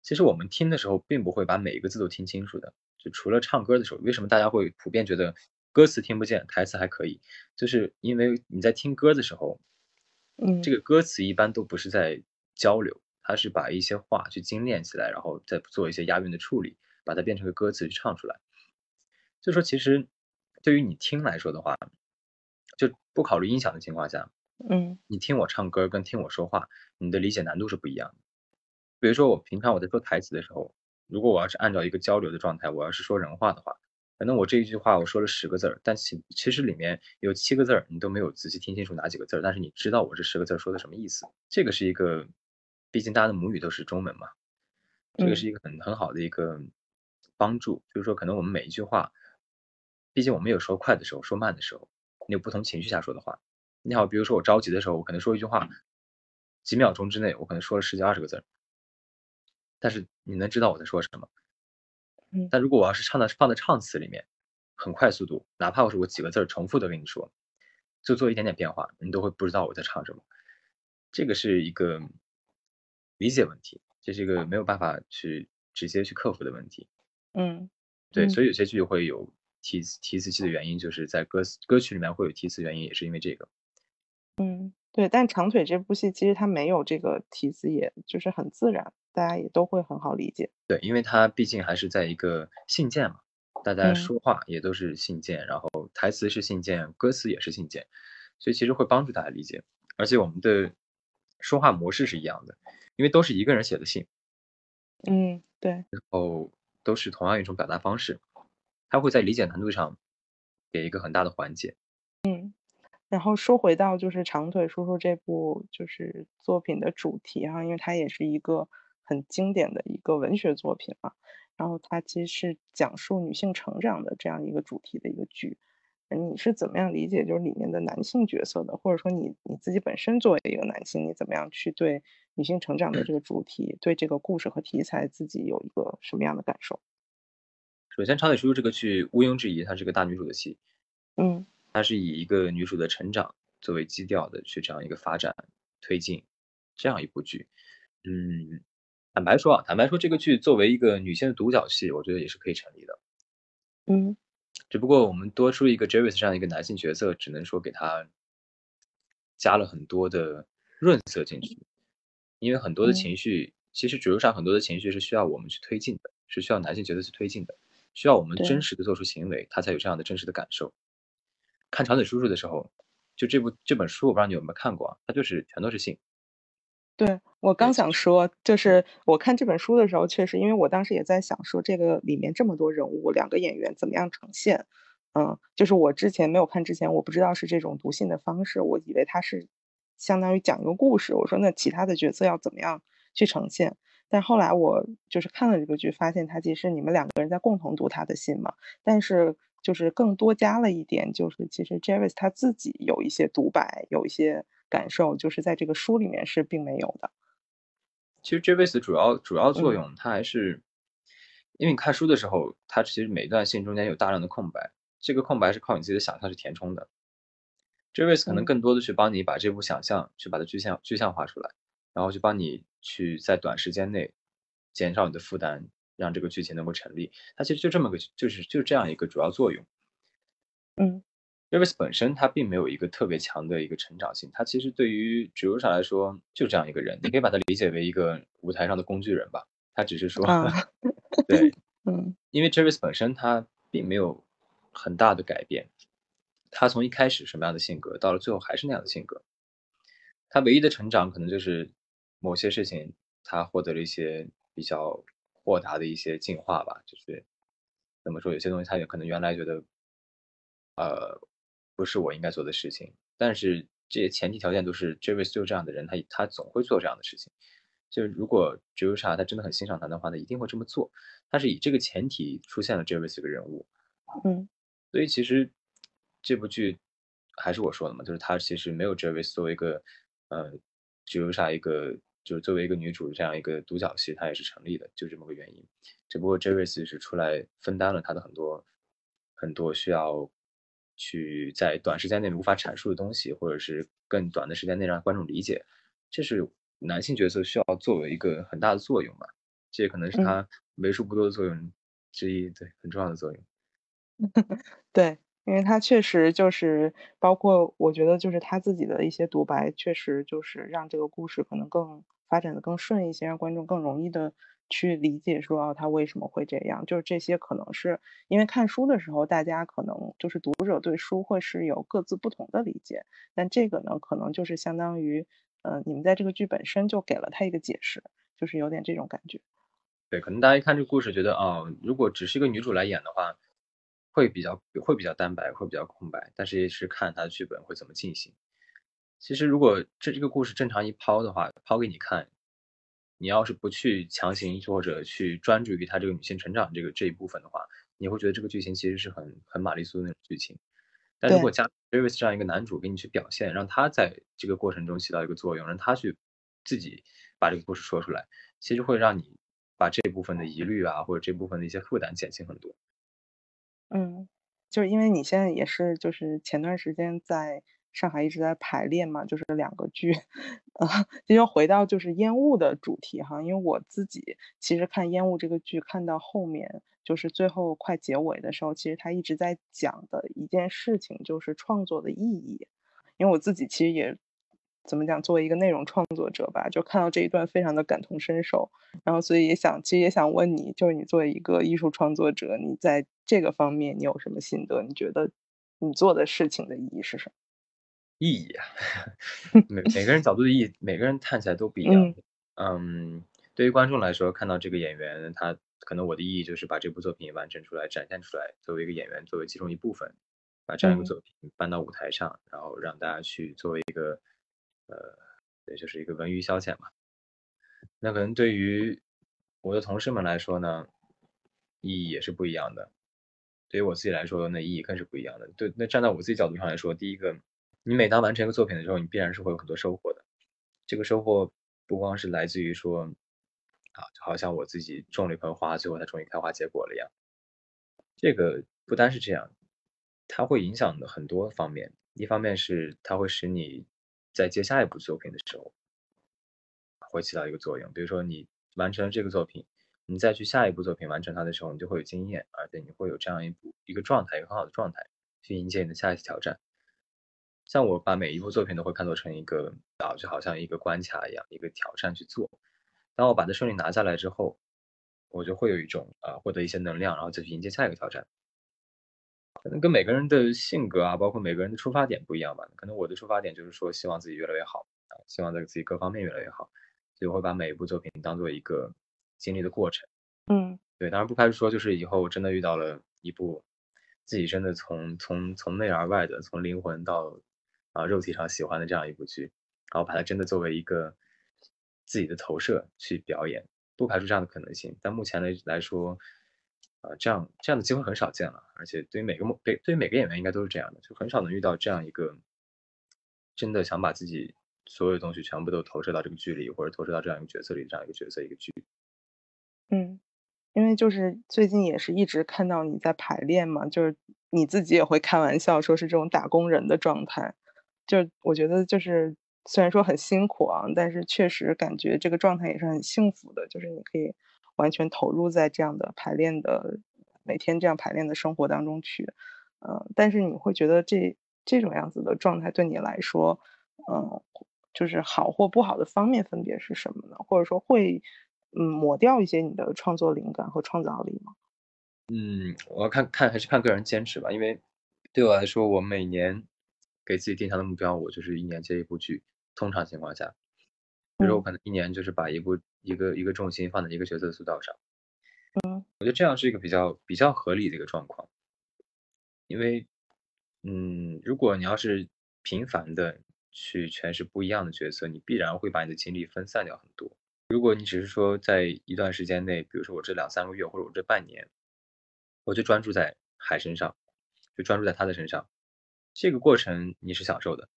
其实我们听的时候并不会把每一个字都听清楚的，就除了唱歌的时候，为什么大家会普遍觉得？歌词听不见，台词还可以，就是因为你在听歌的时候，嗯，这个歌词一般都不是在交流，它是把一些话去精炼起来，然后再做一些押韵的处理，把它变成个歌词去唱出来。所以说，其实对于你听来说的话，就不考虑音响的情况下，嗯，你听我唱歌跟听我说话，你的理解难度是不一样的。比如说我平常我在说台词的时候，如果我要是按照一个交流的状态，我要是说人话的话。可能我这一句话我说了十个字儿，但其其实里面有七个字儿你都没有仔细听清楚哪几个字儿，但是你知道我这十个字儿说的什么意思。这个是一个，毕竟大家的母语都是中文嘛，这个是一个很很好的一个帮助。就是说，可能我们每一句话，毕竟我们有说快的时候，说慢的时候，你有不同情绪下说的话。你好，比如说我着急的时候，我可能说一句话，几秒钟之内我可能说了十几二十个字儿，但是你能知道我在说什么。但如果我要是唱的放在唱词里面，很快速度，哪怕我是我几个字儿重复的跟你说，就做一点点变化，你都会不知道我在唱什么。这个是一个理解问题，这是一个没有办法去直接去克服的问题。嗯，对，所以有些剧会有提提词器的原因，就是在歌歌曲里面会有提词原因，也是因为这个。嗯，对，但长腿这部戏其实它没有这个提词，也就是很自然。大家也都会很好理解，对，因为它毕竟还是在一个信件嘛，大家说话也都是信件，然后台词是信件，歌词也是信件，所以其实会帮助大家理解。而且我们的说话模式是一样的，因为都是一个人写的信，嗯，对，然后都是同样一种表达方式，它会在理解难度上给一个很大的缓解。嗯。然后说回到就是长腿叔叔这部就是作品的主题哈，因为它也是一个。很经典的一个文学作品嘛，然后它其实是讲述女性成长的这样一个主题的一个剧。你是怎么样理解就是里面的男性角色的，或者说你你自己本身作为一个男性，你怎么样去对女性成长的这个主题，对这个故事和题材自己有一个什么样的感受？首先，《长腿叔叔》这个剧毋庸置疑，它是个大女主的戏。嗯，它是以一个女主的成长作为基调的去这样一个发展推进这样一部剧。嗯。坦白说啊，坦白说，这个剧作为一个女性的独角戏，我觉得也是可以成立的。嗯，只不过我们多出一个 Javis 这样一个男性角色，只能说给他加了很多的润色进去。因为很多的情绪，其实主流上很多的情绪是需要我们去推进的，是需要男性角色去推进的，需要我们真实的做出行为，他才有这样的真实的感受。看长腿叔叔的时候，就这部这本书，我不知道你有没有看过啊？它就是全都是性。对我刚想说，就是我看这本书的时候，确实，因为我当时也在想说，这个里面这么多人物，两个演员怎么样呈现？嗯，就是我之前没有看之前，我不知道是这种读信的方式，我以为他是相当于讲一个故事。我说那其他的角色要怎么样去呈现？但后来我就是看了这个剧，发现他其实你们两个人在共同读他的信嘛，但是就是更多加了一点，就是其实 Jarvis 他自己有一些独白，有一些感受，就是在这个书里面是并没有的。其实 Jarvis 主要主要作用，它还是因为你看书的时候，它其实每段信中间有大量的空白，这个空白是靠你自己的想象去填充的。Jarvis 可能更多的去帮你把这部想象去把它具象具象化出来，然后去帮你去在短时间内减少你的负担。让这个剧情能够成立，它其实就这么个，就是就这样一个主要作用。嗯 r i v e s 本身他并没有一个特别强的一个成长性，他其实对于植物上来说就这样一个人，你可以把他理解为一个舞台上的工具人吧。他只是说，对，嗯，因为 Jarvis 本身他并没有很大的改变，他从一开始什么样的性格，到了最后还是那样的性格。他唯一的成长可能就是某些事情他获得了一些比较。豁达的一些进化吧，就是怎么说，有些东西他也可能原来觉得，呃，不是我应该做的事情，但是这些前提条件都是 Jarvis 就这样的人，他他总会做这样的事情。就是如果 j u s a 他真的很欣赏他的话，他一定会这么做。他是以这个前提出现了 Jarvis 这个人物，嗯，所以其实这部剧还是我说的嘛，就是他其实没有 Jarvis 作为一个呃 j u s a 一个。就是作为一个女主这样一个独角戏，它也是成立的，就这么个原因。只不过 Jarvis 是出来分担了他的很多很多需要去在短时间内无法阐述的东西，或者是更短的时间内让观众理解，这是男性角色需要作为一个很大的作用吧。这也可能是他为数不多的作用之一，对，很重要的作用。(laughs) 对。因为他确实就是包括，我觉得就是他自己的一些独白，确实就是让这个故事可能更发展的更顺一些，让观众更容易的去理解说哦，他为什么会这样。就是这些可能是因为看书的时候，大家可能就是读者对书会是有各自不同的理解，但这个呢，可能就是相当于，嗯，你们在这个剧本身就给了他一个解释，就是有点这种感觉。对，可能大家一看这个故事，觉得哦，如果只是一个女主来演的话。会比较会比较单白，会比较空白，但是也是看他的剧本会怎么进行。其实如果这这个故事正常一抛的话，抛给你看，你要是不去强行或者去专注于他这个女性成长这个这一部分的话，你会觉得这个剧情其实是很很玛丽苏的那种剧情。但如果加 Davis 这样一个男主给你去表现，让他在这个过程中起到一个作用，让他去自己把这个故事说出来，其实会让你把这部分的疑虑啊，或者这部分的一些负担减轻很多。嗯，就是因为你现在也是，就是前段时间在上海一直在排练嘛，就是两个剧，啊，(laughs) 这就回到就是烟雾的主题哈。因为我自己其实看烟雾这个剧，看到后面就是最后快结尾的时候，其实他一直在讲的一件事情就是创作的意义。因为我自己其实也。怎么讲？作为一个内容创作者吧，就看到这一段非常的感同身受，然后所以也想，其实也想问你，就是你作为一个艺术创作者，你在这个方面你有什么心得？你觉得你做的事情的意义是什么？意义啊，(laughs) 每每个人角度的意义，每个人看起来都不一样。嗯，对于观众来说，看到这个演员，他可能我的意义就是把这部作品完成出来，展现出来，作为一个演员，作为其中一部分，把这样一个作品搬到舞台上，然后让大家去作为一个。呃，也就是一个文娱消遣嘛。那可能对于我的同事们来说呢，意义也是不一样的。对于我自己来说，那意义更是不一样的。对，那站在我自己角度上来说，第一个，你每当完成一个作品的时候，你必然是会有很多收获的。这个收获不光是来自于说，啊，就好像我自己种了一盆花，最后它终于开花结果了一样。这个不单是这样，它会影响的很多方面。一方面是它会使你。在接下一部作品的时候，会起到一个作用。比如说，你完成了这个作品，你再去下一部作品完成它的时候，你就会有经验，而且你会有这样一部一个状态，一个很好的状态，去迎接你的下一次挑战。像我把每一部作品都会看作成一个啊，就好像一个关卡一样，一个挑战去做。当我把它顺利拿下来之后，我就会有一种啊，获得一些能量，然后再去迎接下一个挑战。可能跟每个人的性格啊，包括每个人的出发点不一样吧。可能我的出发点就是说，希望自己越来越好啊，希望在自己各方面越来越好，所以我会把每一部作品当做一个经历的过程。嗯，对，当然不排除说，就是以后真的遇到了一部自己真的从从从内而外的，从灵魂到啊肉体上喜欢的这样一部剧，然后把它真的作为一个自己的投射去表演，不排除这样的可能性。但目前来来说，啊，这样这样的机会很少见了，而且对于每个对对于每个演员应该都是这样的，就很少能遇到这样一个真的想把自己所有东西全部都投射到这个剧里，或者投射到这样一个角色里这样一个角色一个剧。嗯，因为就是最近也是一直看到你在排练嘛，就是你自己也会开玩笑说是这种打工人的状态，就我觉得就是虽然说很辛苦啊，但是确实感觉这个状态也是很幸福的，就是你可以。完全投入在这样的排练的每天这样排练的生活当中去，嗯，但是你会觉得这这种样子的状态对你来说，嗯，就是好或不好的方面分别是什么呢？或者说会嗯抹掉一些你的创作灵感和创造力吗？嗯，我要看看还是看个人坚持吧，因为对我来说，我每年给自己定下的目标，我就是一年接一部剧，通常情况下，比如说我可能一年就是把一部。一个一个重心放在一个角色的塑造上，嗯，我觉得这样是一个比较比较合理的一个状况，因为，嗯，如果你要是频繁的去诠释不一样的角色，你必然会把你的精力分散掉很多。如果你只是说在一段时间内，比如说我这两三个月或者我这半年，我就专注在海身上，就专注在他的身上，这个过程你是享受的。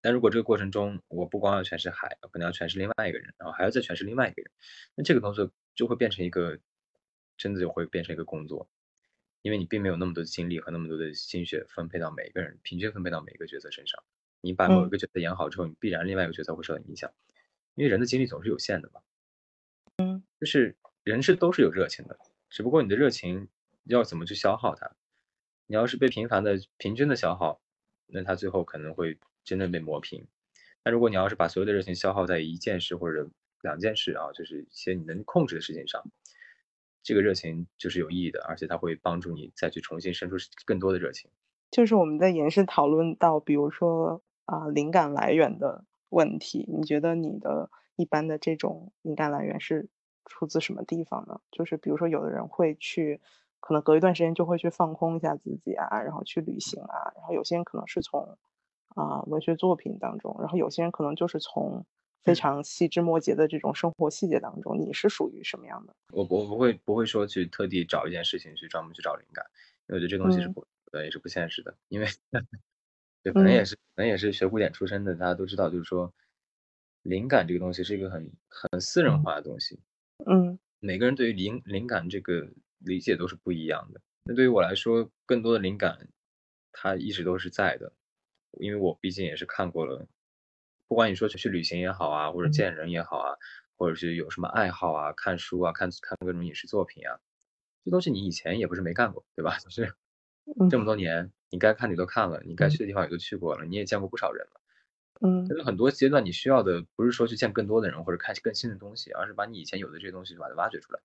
但如果这个过程中，我不光要诠释海，可能要诠释另外一个人，然后还要再诠释另外一个人，那这个工作就会变成一个，真的就会变成一个工作，因为你并没有那么多精力和那么多的心血分配到每一个人，平均分配到每一个角色身上。你把某一个角色演好之后，你必然另外一个角色会受到影响，因为人的精力总是有限的嘛。嗯，就是人是都是有热情的，只不过你的热情要怎么去消耗它。你要是被频繁的、平均的消耗，那他最后可能会。真的被磨平。那如果你要是把所有的热情消耗在一件事或者两件事啊，就是一些你能控制的事情上，这个热情就是有意义的，而且它会帮助你再去重新生出更多的热情。就是我们在延伸讨论到，比如说啊，灵感来源的问题，你觉得你的一般的这种灵感来源是出自什么地方呢？就是比如说，有的人会去，可能隔一段时间就会去放空一下自己啊，然后去旅行啊，然后有些人可能是从。啊，文学作品当中，然后有些人可能就是从非常细枝末节的这种生活细节当中，你是属于什么样的？我我不会不会说去特地找一件事情去专门去找灵感，因为我觉得这东西是不呃也是不现实的，因为对可能也是可能也是学古典出身的，大家都知道，就是说灵感这个东西是一个很很私人化的东西，嗯，每个人对于灵灵感这个理解都是不一样的。那对于我来说，更多的灵感它一直都是在的。因为我毕竟也是看过了，不管你说去去旅行也好啊，或者见人也好啊，或者是有什么爱好啊，看书啊，看看各种影视作品啊，这东西你以前也不是没干过，对吧？(laughs) 就是这么多年，你该看你都看了，你该去的地方也都去过了，你也见过不少人了。嗯，就是很多阶段你需要的不是说去见更多的人或者看更新的东西，而是把你以前有的这些东西把它挖掘出来。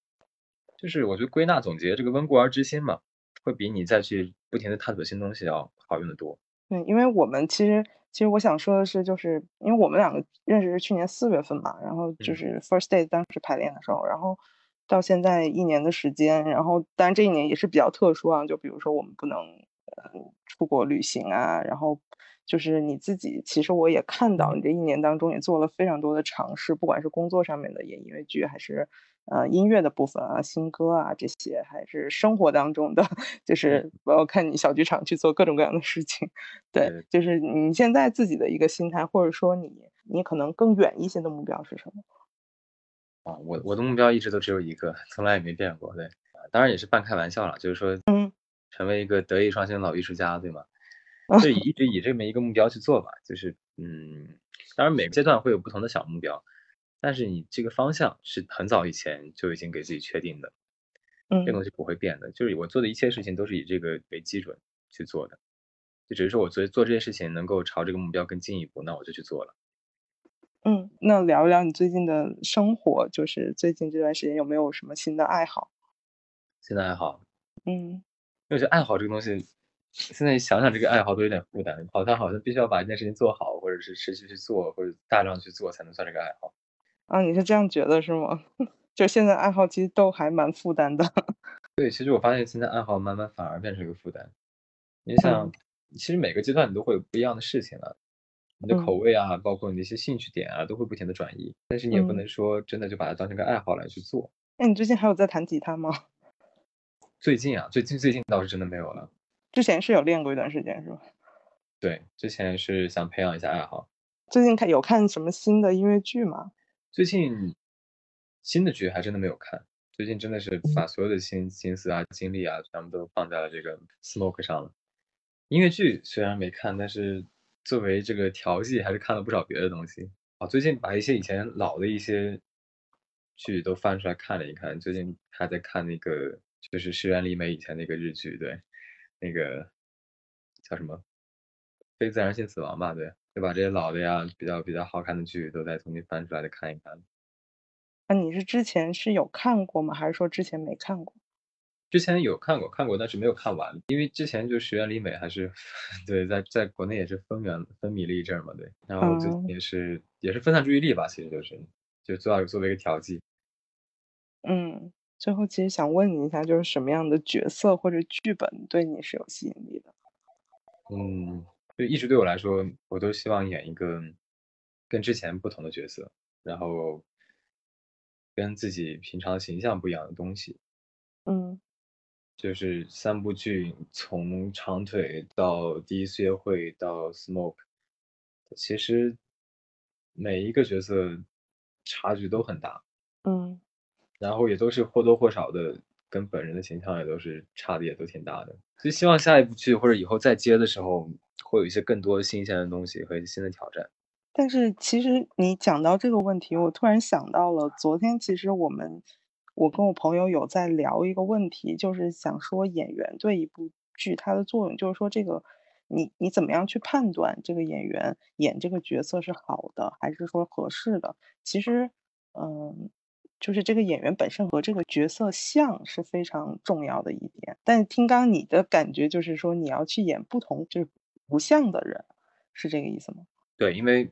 就是我觉得归纳总结这个温故而知新嘛，会比你再去不停的探索新东西要好用的多。对，因为我们其实，其实我想说的是，就是因为我们两个认识是去年四月份嘛，然后就是 first day 当时排练的时候，然后到现在一年的时间，然后当然这一年也是比较特殊啊，就比如说我们不能嗯出国旅行啊，然后就是你自己，其实我也看到你这一年当中也做了非常多的尝试，不管是工作上面的演音乐剧还是。呃，音乐的部分啊，新歌啊，这些还是生活当中的，就是我要看你小剧场去做各种各样的事情。对，就是你现在自己的一个心态，或者说你你可能更远一些的目标是什么？啊，我我的目标一直都只有一个，从来也没变过。对，当然也是半开玩笑了，就是说，嗯，成为一个德艺双馨的老艺术家，对吗？(laughs) 就一直以这么一个目标去做吧。就是，嗯，当然每个阶段会有不同的小目标。但是你这个方向是很早以前就已经给自己确定的，嗯，这东西不会变的。就是我做的一切事情都是以这个为基准去做的，就只是说我做做这件事情能够朝这个目标更进一步，那我就去做了。嗯，那聊一聊你最近的生活，就是最近这段时间有没有什么新的爱好？新的爱好，嗯，因为我觉得爱好这个东西，现在想想这个爱好都有点负担，好像好像必须要把一件事情做好，或者是持续去做，或者大量去做才能算这个爱好。啊，你是这样觉得是吗？(laughs) 就现在爱好其实都还蛮负担的。(laughs) 对，其实我发现现在爱好慢慢反而变成一个负担。你想，其实每个阶段你都会有不一样的事情了，你的口味啊，包括你的一些兴趣点啊，都会不停的转移。但是你也不能说真的就把它当成个爱好来去做。那你最近还有在弹吉他吗？(laughs) 最近啊，最近最近倒是真的没有了。之前是有练过一段时间，是吧？对，之前是想培养一下爱好。最近看有看什么新的音乐剧吗？最近新的剧还真的没有看。最近真的是把所有的心心思啊、精力啊，全部都放在了这个 Smoke 上了。音乐剧虽然没看，但是作为这个调剂，还是看了不少别的东西。啊，最近把一些以前老的一些剧都翻出来看了一看。最近还在看那个。就是石原里美以前那个日剧，对，那个叫什么《非自然性死亡》吧，对，就把这些老的呀，比较比较好看的剧都再重新翻出来再看一看。那你是之前是有看过吗？还是说之前没看过？之前有看过，看过，但是没有看完，因为之前就石原里美还是 (laughs) 对，在在国内也是风原风靡了一阵嘛，对，然后就也是也是分散注意力吧，其实就是就做作为一个调剂。嗯。最后，其实想问你一下，就是什么样的角色或者剧本对你是有吸引力的？嗯，就一直对我来说，我都希望演一个跟之前不同的角色，然后跟自己平常形象不一样的东西。嗯，就是三部剧，从长腿到第一次约会到 Smoke，其实每一个角色差距都很大。嗯。然后也都是或多或少的跟本人的形象也都是差的也都挺大的，所以希望下一部剧或者以后再接的时候，会有一些更多新鲜的东西和新的挑战。但是其实你讲到这个问题，我突然想到了，昨天其实我们我跟我朋友有在聊一个问题，就是想说演员对一部剧它的作用，就是说这个你你怎么样去判断这个演员演这个角色是好的还是说合适的？其实，嗯。就是这个演员本身和这个角色像是非常重要的一点，但是听刚你的感觉就是说你要去演不同就是不像的人，是这个意思吗？对，因为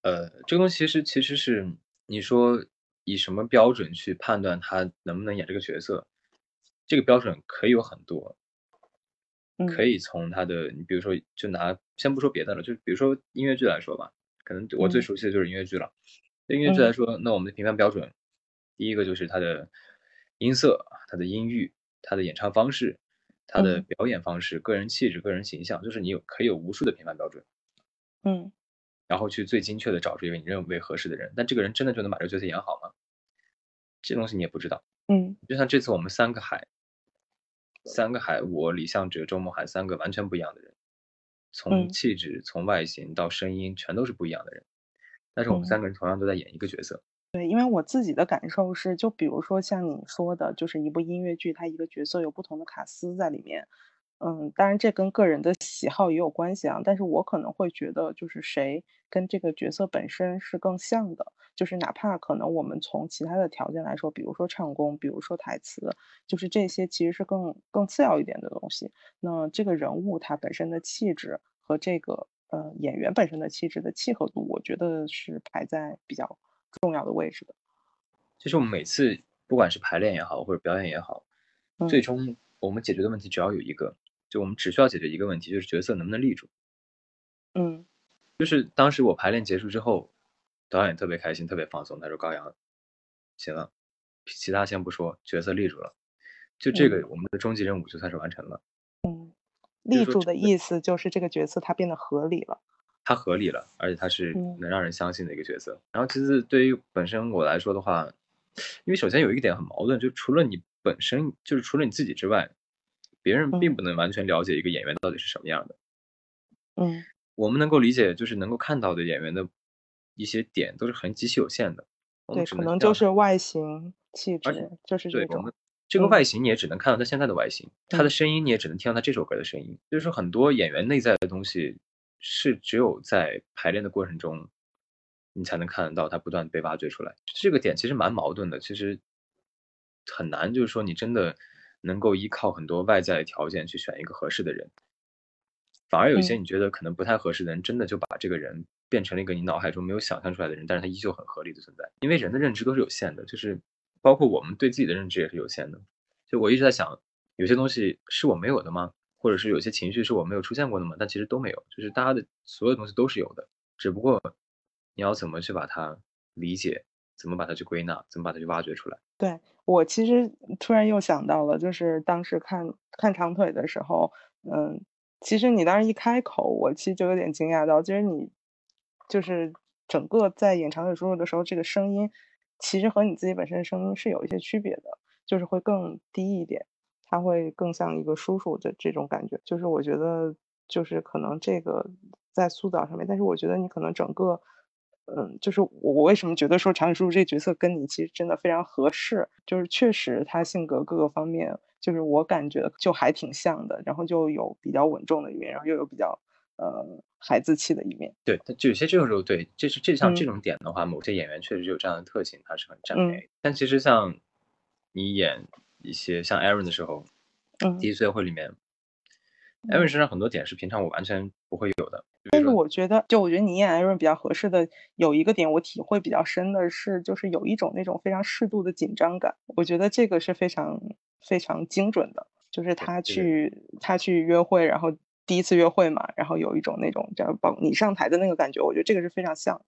呃，这个东西其实其实是你说以什么标准去判断他能不能演这个角色，这个标准可以有很多，可以从他的你比如说就拿先不说别的了，就比如说音乐剧来说吧，可能我最熟悉的就是音乐剧了。对音乐剧来说，那我们的评判标准。第一个就是他的音色、他的音域、他的演唱方式、他的表演方式、个人气质、个人形象，就是你有可以有无数的评判标准，嗯，然后去最精确的找出一个你认为合适的人。但这个人真的就能把这个角色演好吗？这东西你也不知道，嗯，就像这次我们三个海，三个海，我李相哲、周梦涵三个完全不一样的人，从气质、从外形到声音，全都是不一样的人，但是我们三个人同样都在演一个角色。对，因为我自己的感受是，就比如说像你说的，就是一部音乐剧，它一个角色有不同的卡司在里面，嗯，当然这跟个人的喜好也有关系啊。但是我可能会觉得，就是谁跟这个角色本身是更像的，就是哪怕可能我们从其他的条件来说，比如说唱功，比如说台词，就是这些其实是更更次要一点的东西。那这个人物他本身的气质和这个呃演员本身的气质的契合度，我觉得是排在比较。重要的位置的，其实我们每次不管是排练也好，或者表演也好，最终我们解决的问题只要有一个，就我们只需要解决一个问题，就是角色能不能立住。嗯，就是当时我排练结束之后，导演特别开心，特别放松，他说：“高阳，行了，其他先不说，角色立住了，就这个我们的终极任务就算是完成了。”嗯，立住的意思就是这个角色它变得合理了。它合理了，而且它是能让人相信的一个角色。然后其实，对于本身我来说的话，因为首先有一个点很矛盾，就除了你本身，就是除了你自己之外，别人并不能完全了解一个演员到底是什么样的。嗯，我们能够理解，就是能够看到的演员的一些点都是很极其有限的。对，可能就是外形、气质，就是这种。这个外形你也只能看到他现在的外形，他的声音你也只能听到他这首歌的声音。就是说，很多演员内在的东西。是只有在排练的过程中，你才能看得到他不断被挖掘出来。这个点其实蛮矛盾的，其实很难，就是说你真的能够依靠很多外在的条件去选一个合适的人，反而有一些你觉得可能不太合适的人，真的就把这个人变成了一个你脑海中没有想象出来的人，但是他依旧很合理的存在。因为人的认知都是有限的，就是包括我们对自己的认知也是有限的。就我一直在想，有些东西是我没有的吗？或者是有些情绪是我没有出现过的吗？但其实都没有，就是大家的所有东西都是有的，只不过你要怎么去把它理解，怎么把它去归纳，怎么把它去挖掘出来。对，我其实突然又想到了，就是当时看看长腿的时候，嗯，其实你当时一开口，我其实就有点惊讶到，其实你就是整个在演长腿叔叔的时候，这个声音其实和你自己本身的声音是有一些区别的，就是会更低一点，它会更像一个叔叔的这种感觉。就是我觉得，就是可能这个在塑造上面，但是我觉得你可能整个。嗯，就是我我为什么觉得说长腿叔叔这个角色跟你其实真的非常合适，就是确实他性格各个方面，就是我感觉就还挺像的，然后就有比较稳重的一面，然后又有比较呃孩子气的一面。对，就有些这种时候，对，就是这像这种点的话，某些演员确实有这样的特性，他是很占嗯。但其实像你演一些像 Aaron 的时候，嗯，第一次约会里面，Aaron 身上很多点是平常我完全不会有的。但是我觉得，就我觉得你演 Aaron 比较合适的有一个点，我体会比较深的是，就是有一种那种非常适度的紧张感。我觉得这个是非常非常精准的，就是他去他去约会，然后第一次约会嘛，然后有一种那种叫帮你上台的那个感觉，我觉得这个是非常像。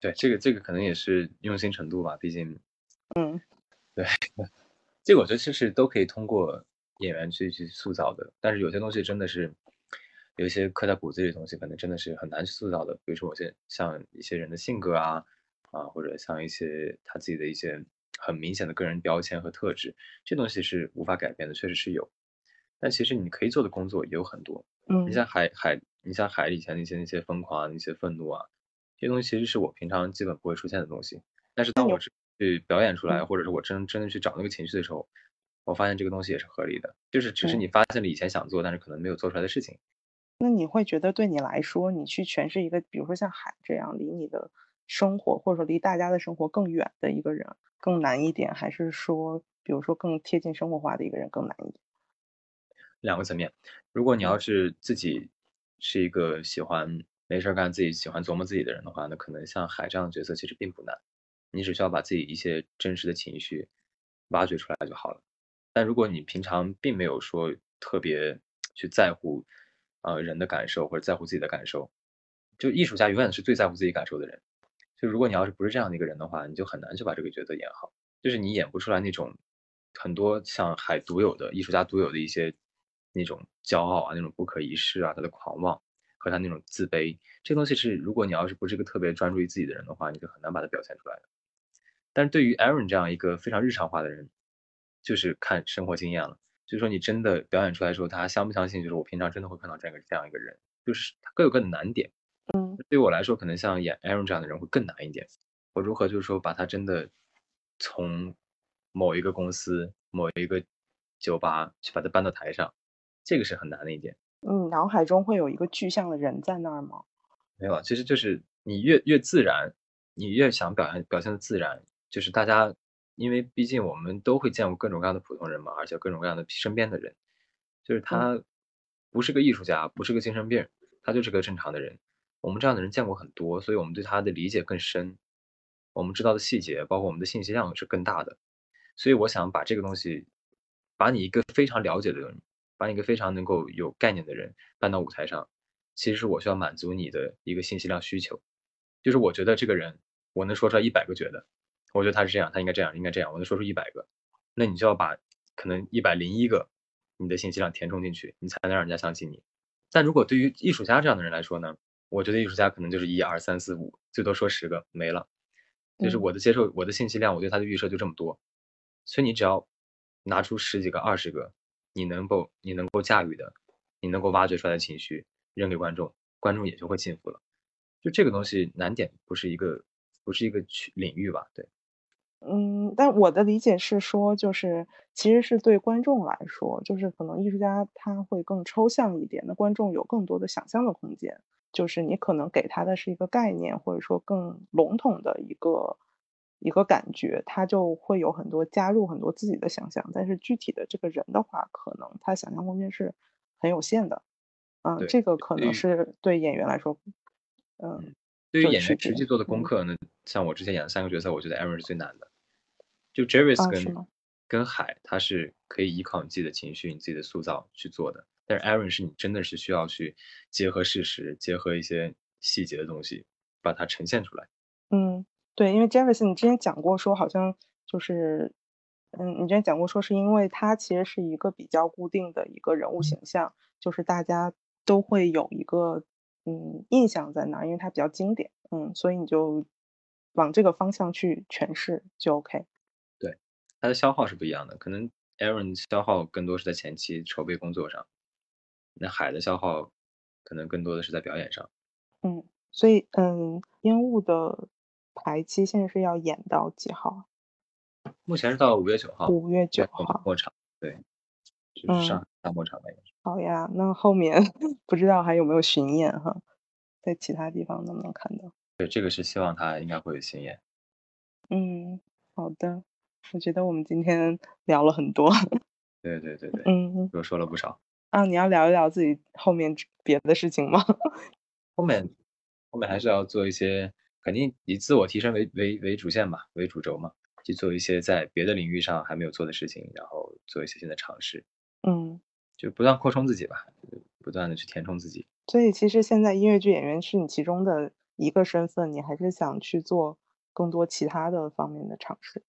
对，这个这个可能也是用心程度吧，毕竟，嗯，对，这个我觉得其实都可以通过演员去去塑造的，但是有些东西真的是。有一些刻在骨子里的东西，可能真的是很难去塑造的。比如说，我些像一些人的性格啊，啊，或者像一些他自己的一些很明显的个人标签和特质，这东西是无法改变的，确实是有。但其实你可以做的工作也有很多。嗯，你像海海，你像海以前那些那些疯狂、那些愤怒啊，这些东西其实是我平常基本不会出现的东西。但是当我去表演出来，或者是我真真的去找那个情绪的时候，我发现这个东西也是合理的，就是只是你发现了以前想做但是可能没有做出来的事情。那你会觉得对你来说，你去诠释一个，比如说像海这样离你的生活，或者说离大家的生活更远的一个人，更难一点，还是说，比如说更贴近生活化的一个人更难一点？两个层面。如果你要是自己是一个喜欢没事干、自己喜欢琢磨自己的人的话，那可能像海这样的角色其实并不难，你只需要把自己一些真实的情绪挖掘出来就好了。但如果你平常并没有说特别去在乎。呃，人的感受或者在乎自己的感受，就艺术家永远是最在乎自己感受的人。就如果你要是不是这样的一个人的话，你就很难去把这个角色演好。就是你演不出来那种很多像海独有的艺术家独有的一些那种骄傲啊，那种不可一世啊，他的狂妄和他那种自卑，这东西是如果你要是不是一个特别专注于自己的人的话，你就很难把它表现出来的。但是对于 Aaron 这样一个非常日常化的人，就是看生活经验了。就是说，你真的表演出来之后，他相不相信？就是我平常真的会碰到这样一个这样一个人，就是他各有各的难点。嗯，对我来说，可能像演 Aaron 这样的人会更难一点。我如何就是说把他真的从某一个公司、某一个酒吧去把他搬到台上，这个是很难的一点。嗯，脑海中会有一个具象的人在那儿吗？没有，其实就是你越越自然，你越想表现表现的自然，就是大家。因为毕竟我们都会见过各种各样的普通人嘛，而且各种各样的身边的人，就是他不是个艺术家，不是个精神病，他就是个正常的人。我们这样的人见过很多，所以我们对他的理解更深，我们知道的细节，包括我们的信息量是更大的。所以我想把这个东西，把你一个非常了解的人，把你一个非常能够有概念的人搬到舞台上，其实是我需要满足你的一个信息量需求，就是我觉得这个人，我能说出来一百个觉得。我觉得他是这样，他应该这样，应该这样。我能说出一百个，那你就要把可能一百零一个你的信息量填充进去，你才能让人家相信你。但如果对于艺术家这样的人来说呢？我觉得艺术家可能就是一二三四五，最多说十个没了。就是我的接受，我的信息量，我对他的预设就这么多。所以你只要拿出十几个、二十个，你能够你能够驾驭的，你能够挖掘出来的情绪扔给观众，观众也就会信服了。就这个东西难点不是一个不是一个区领域吧？对。嗯，但我的理解是说，就是其实是对观众来说，就是可能艺术家他会更抽象一点，那观众有更多的想象的空间。就是你可能给他的是一个概念，或者说更笼统的一个一个感觉，他就会有很多加入很多自己的想象。但是具体的这个人的话，可能他想象空间是很有限的。嗯，这个可能是对演员来说，嗯。对于演员实际做的功课呢，像我之前演的三个角色，我觉得 Aaron 是最难的。就 Jervis 跟跟海，他是可以依靠你自己的情绪、你自己的塑造去做的。但是 Aaron 是你真的是需要去结合事实、结合一些细节的东西，把它呈现出来。嗯，对，因为 Jervis 你之前讲过说，好像就是嗯，你之前讲过说是因为他其实是一个比较固定的一个人物形象，就是大家都会有一个嗯印象在那儿，因为它比较经典，嗯，所以你就往这个方向去诠释就 OK。对，它的消耗是不一样的，可能 Aaron 消耗更多是在前期筹备工作上，那海的消耗可能更多的是在表演上。嗯，所以嗯，烟雾的排期现在是要演到几号？目前是到五月九号。五月九号。末场，对，就是上大末场那个。好呀，那后面 (laughs) 不知道还有没有巡演哈，在其他地方能不能看到？对，这个是希望他应该会有巡演。嗯，好的。我觉得我们今天 (laughs) 聊了很多。对对对对，(laughs) 嗯，又说了不少。啊，你要聊一聊自己后面别的事情吗？后面，后面还是要做一些，肯定以自我提升为为为主线吧，为主轴嘛，去做一些在别的领域上还没有做的事情，然后做一些新的尝试。嗯，就不断扩充自己吧，不断的去填充自己。所以其实现在音乐剧演员是你其中的一个身份，你还是想去做更多其他的方面的尝试？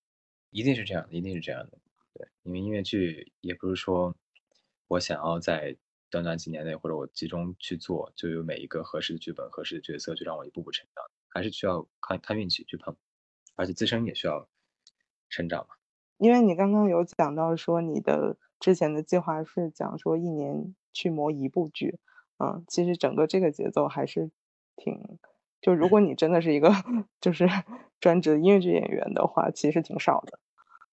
一定是这样的，一定是这样的。对，因为音乐剧也不是说我想要在短短几年内，或者我集中去做，就有每一个合适的剧本、合适的角色，就让我一步步成长，还是需要看看运气去碰，而且自身也需要成长嘛。因为你刚刚有讲到说你的之前的计划是讲说一年去磨一部剧，嗯，其实整个这个节奏还是挺，就如果你真的是一个 (laughs) 就是专职的音乐剧演员的话，其实挺少的。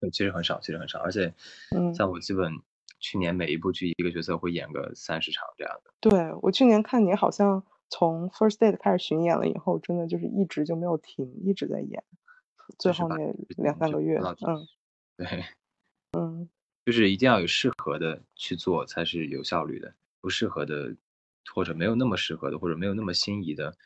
对其实很少，其实很少，而且，嗯，像我基本去年每一部剧一个角色会演个三十场这样的。对我去年看你好像从 First Date 开始巡演了以后，真的就是一直就没有停，一直在演，最后那两三个月，嗯，对，嗯，就是一定要有适合的去做才是有效率的，不适合的或者没有那么适合的或者没有那么心仪的，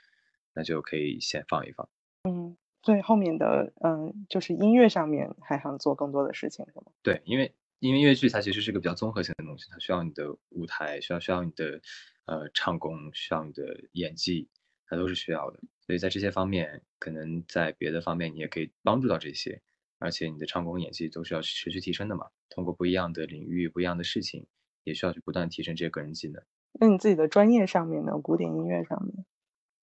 那就可以先放一放。嗯。对后面的，嗯，就是音乐上面还想做更多的事情，是吗？对，因为因为音乐剧它其实是个比较综合性的东西，它需要你的舞台，需要需要你的呃唱功，需要你的演技，它都是需要的。所以在这些方面，可能在别的方面你也可以帮助到这些，而且你的唱功、演技都是要持续提升的嘛。通过不一样的领域、不一样的事情，也需要去不断提升这些个人技能。那你自己的专业上面呢？古典音乐上面？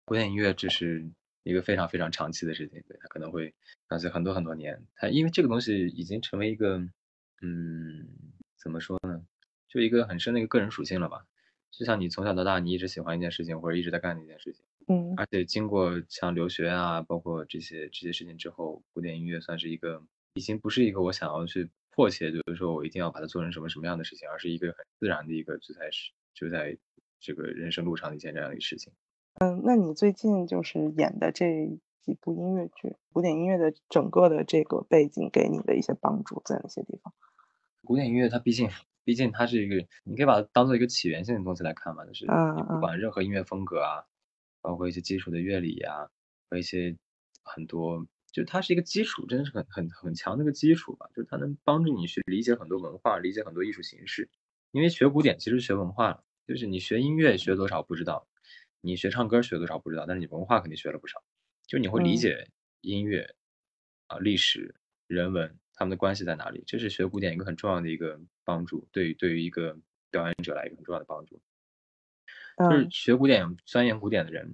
古典音乐这是。一个非常非常长期的事情，对它可能会伴随很多很多年。它因为这个东西已经成为一个，嗯，怎么说呢？就一个很深的一个个人属性了吧。就像你从小到大，你一直喜欢一件事情，或者一直在干的一件事情，嗯。而且经过像留学啊，包括这些这些事情之后，古典音乐算是一个，已经不是一个我想要去迫切，就是说我一定要把它做成什么什么样的事情，而是一个很自然的一个就在是就在这个人生路上的一件这样的事情。嗯，那你最近就是演的这几部音乐剧，古典音乐的整个的这个背景给你的一些帮助在哪些地方？古典音乐它毕竟，毕竟它是一个，你可以把它当做一个起源性的东西来看嘛，就是你不管任何音乐风格啊，包括一些基础的乐理呀，和一些很多，就它是一个基础，真的是很很很强的一个基础吧，就是它能帮助你去理解很多文化，理解很多艺术形式。因为学古典其实学文化了，就是你学音乐学多少不知道。你学唱歌学多少不知道，但是你文化肯定学了不少。就你会理解音乐啊、历史、人文他们的关系在哪里，这是学古典一个很重要的一个帮助。对于对于一个表演者来一个很重要的帮助，就是学古典、钻研古典的人，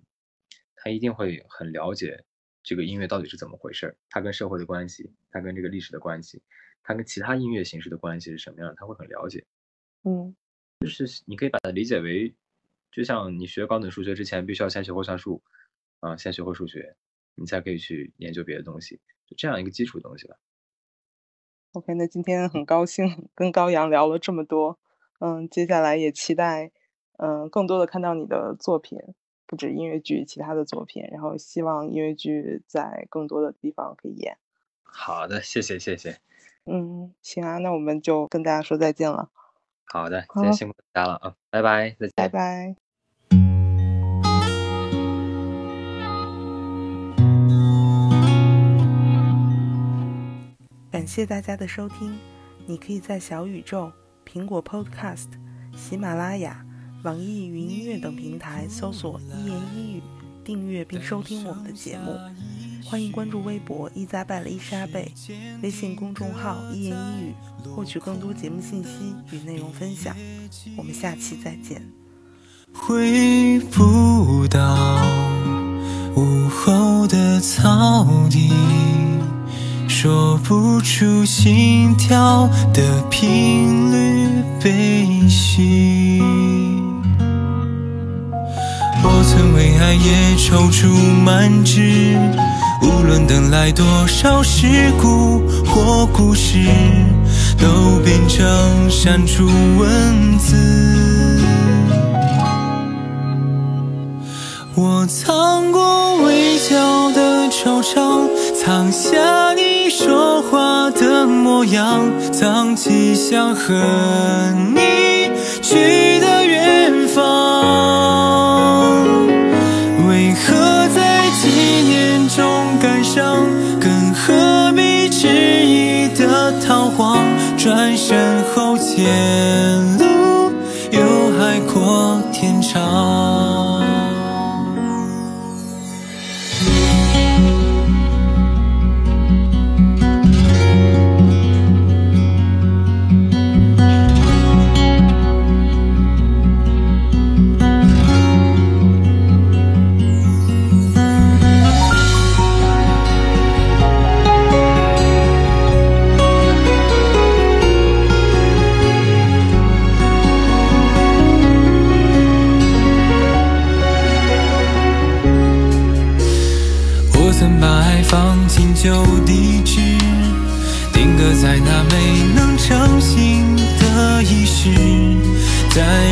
他一定会很了解这个音乐到底是怎么回事儿，它跟社会的关系，它跟这个历史的关系，它跟其他音乐形式的关系是什么样，他会很了解。嗯，就是你可以把它理解为。就像你学高等数学之前，必须要先学会算术，啊，先学会数学，你才可以去研究别的东西，就这样一个基础的东西吧。OK，那今天很高兴跟高阳聊了这么多，嗯，接下来也期待，嗯，更多的看到你的作品，不止音乐剧，其他的作品，然后希望音乐剧在更多的地方可以演。好的，谢谢谢谢。嗯，行啊，那我们就跟大家说再见了。好的，今天辛苦大家了啊，拜拜，再见，拜拜。感谢大家的收听，你可以在小宇宙、苹果 Podcast、喜马拉雅、网易云音乐等平台搜索“一言一语”，订阅并收听我们的节目。欢迎关注微博伊扎拜了伊莎贝，微信公众号一言一语，获取更多节目信息与内容分享。我们下期再见。回不到午后的草地，说不出心跳的频率悲喜。爱也踌躇满志，无论等来多少事故或故事，都变成删除文字。我藏过微笑的惆怅，藏下你说话的模样，藏起想和你去的远方。转身后前路有海阔天长。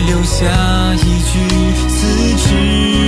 留下一句辞职。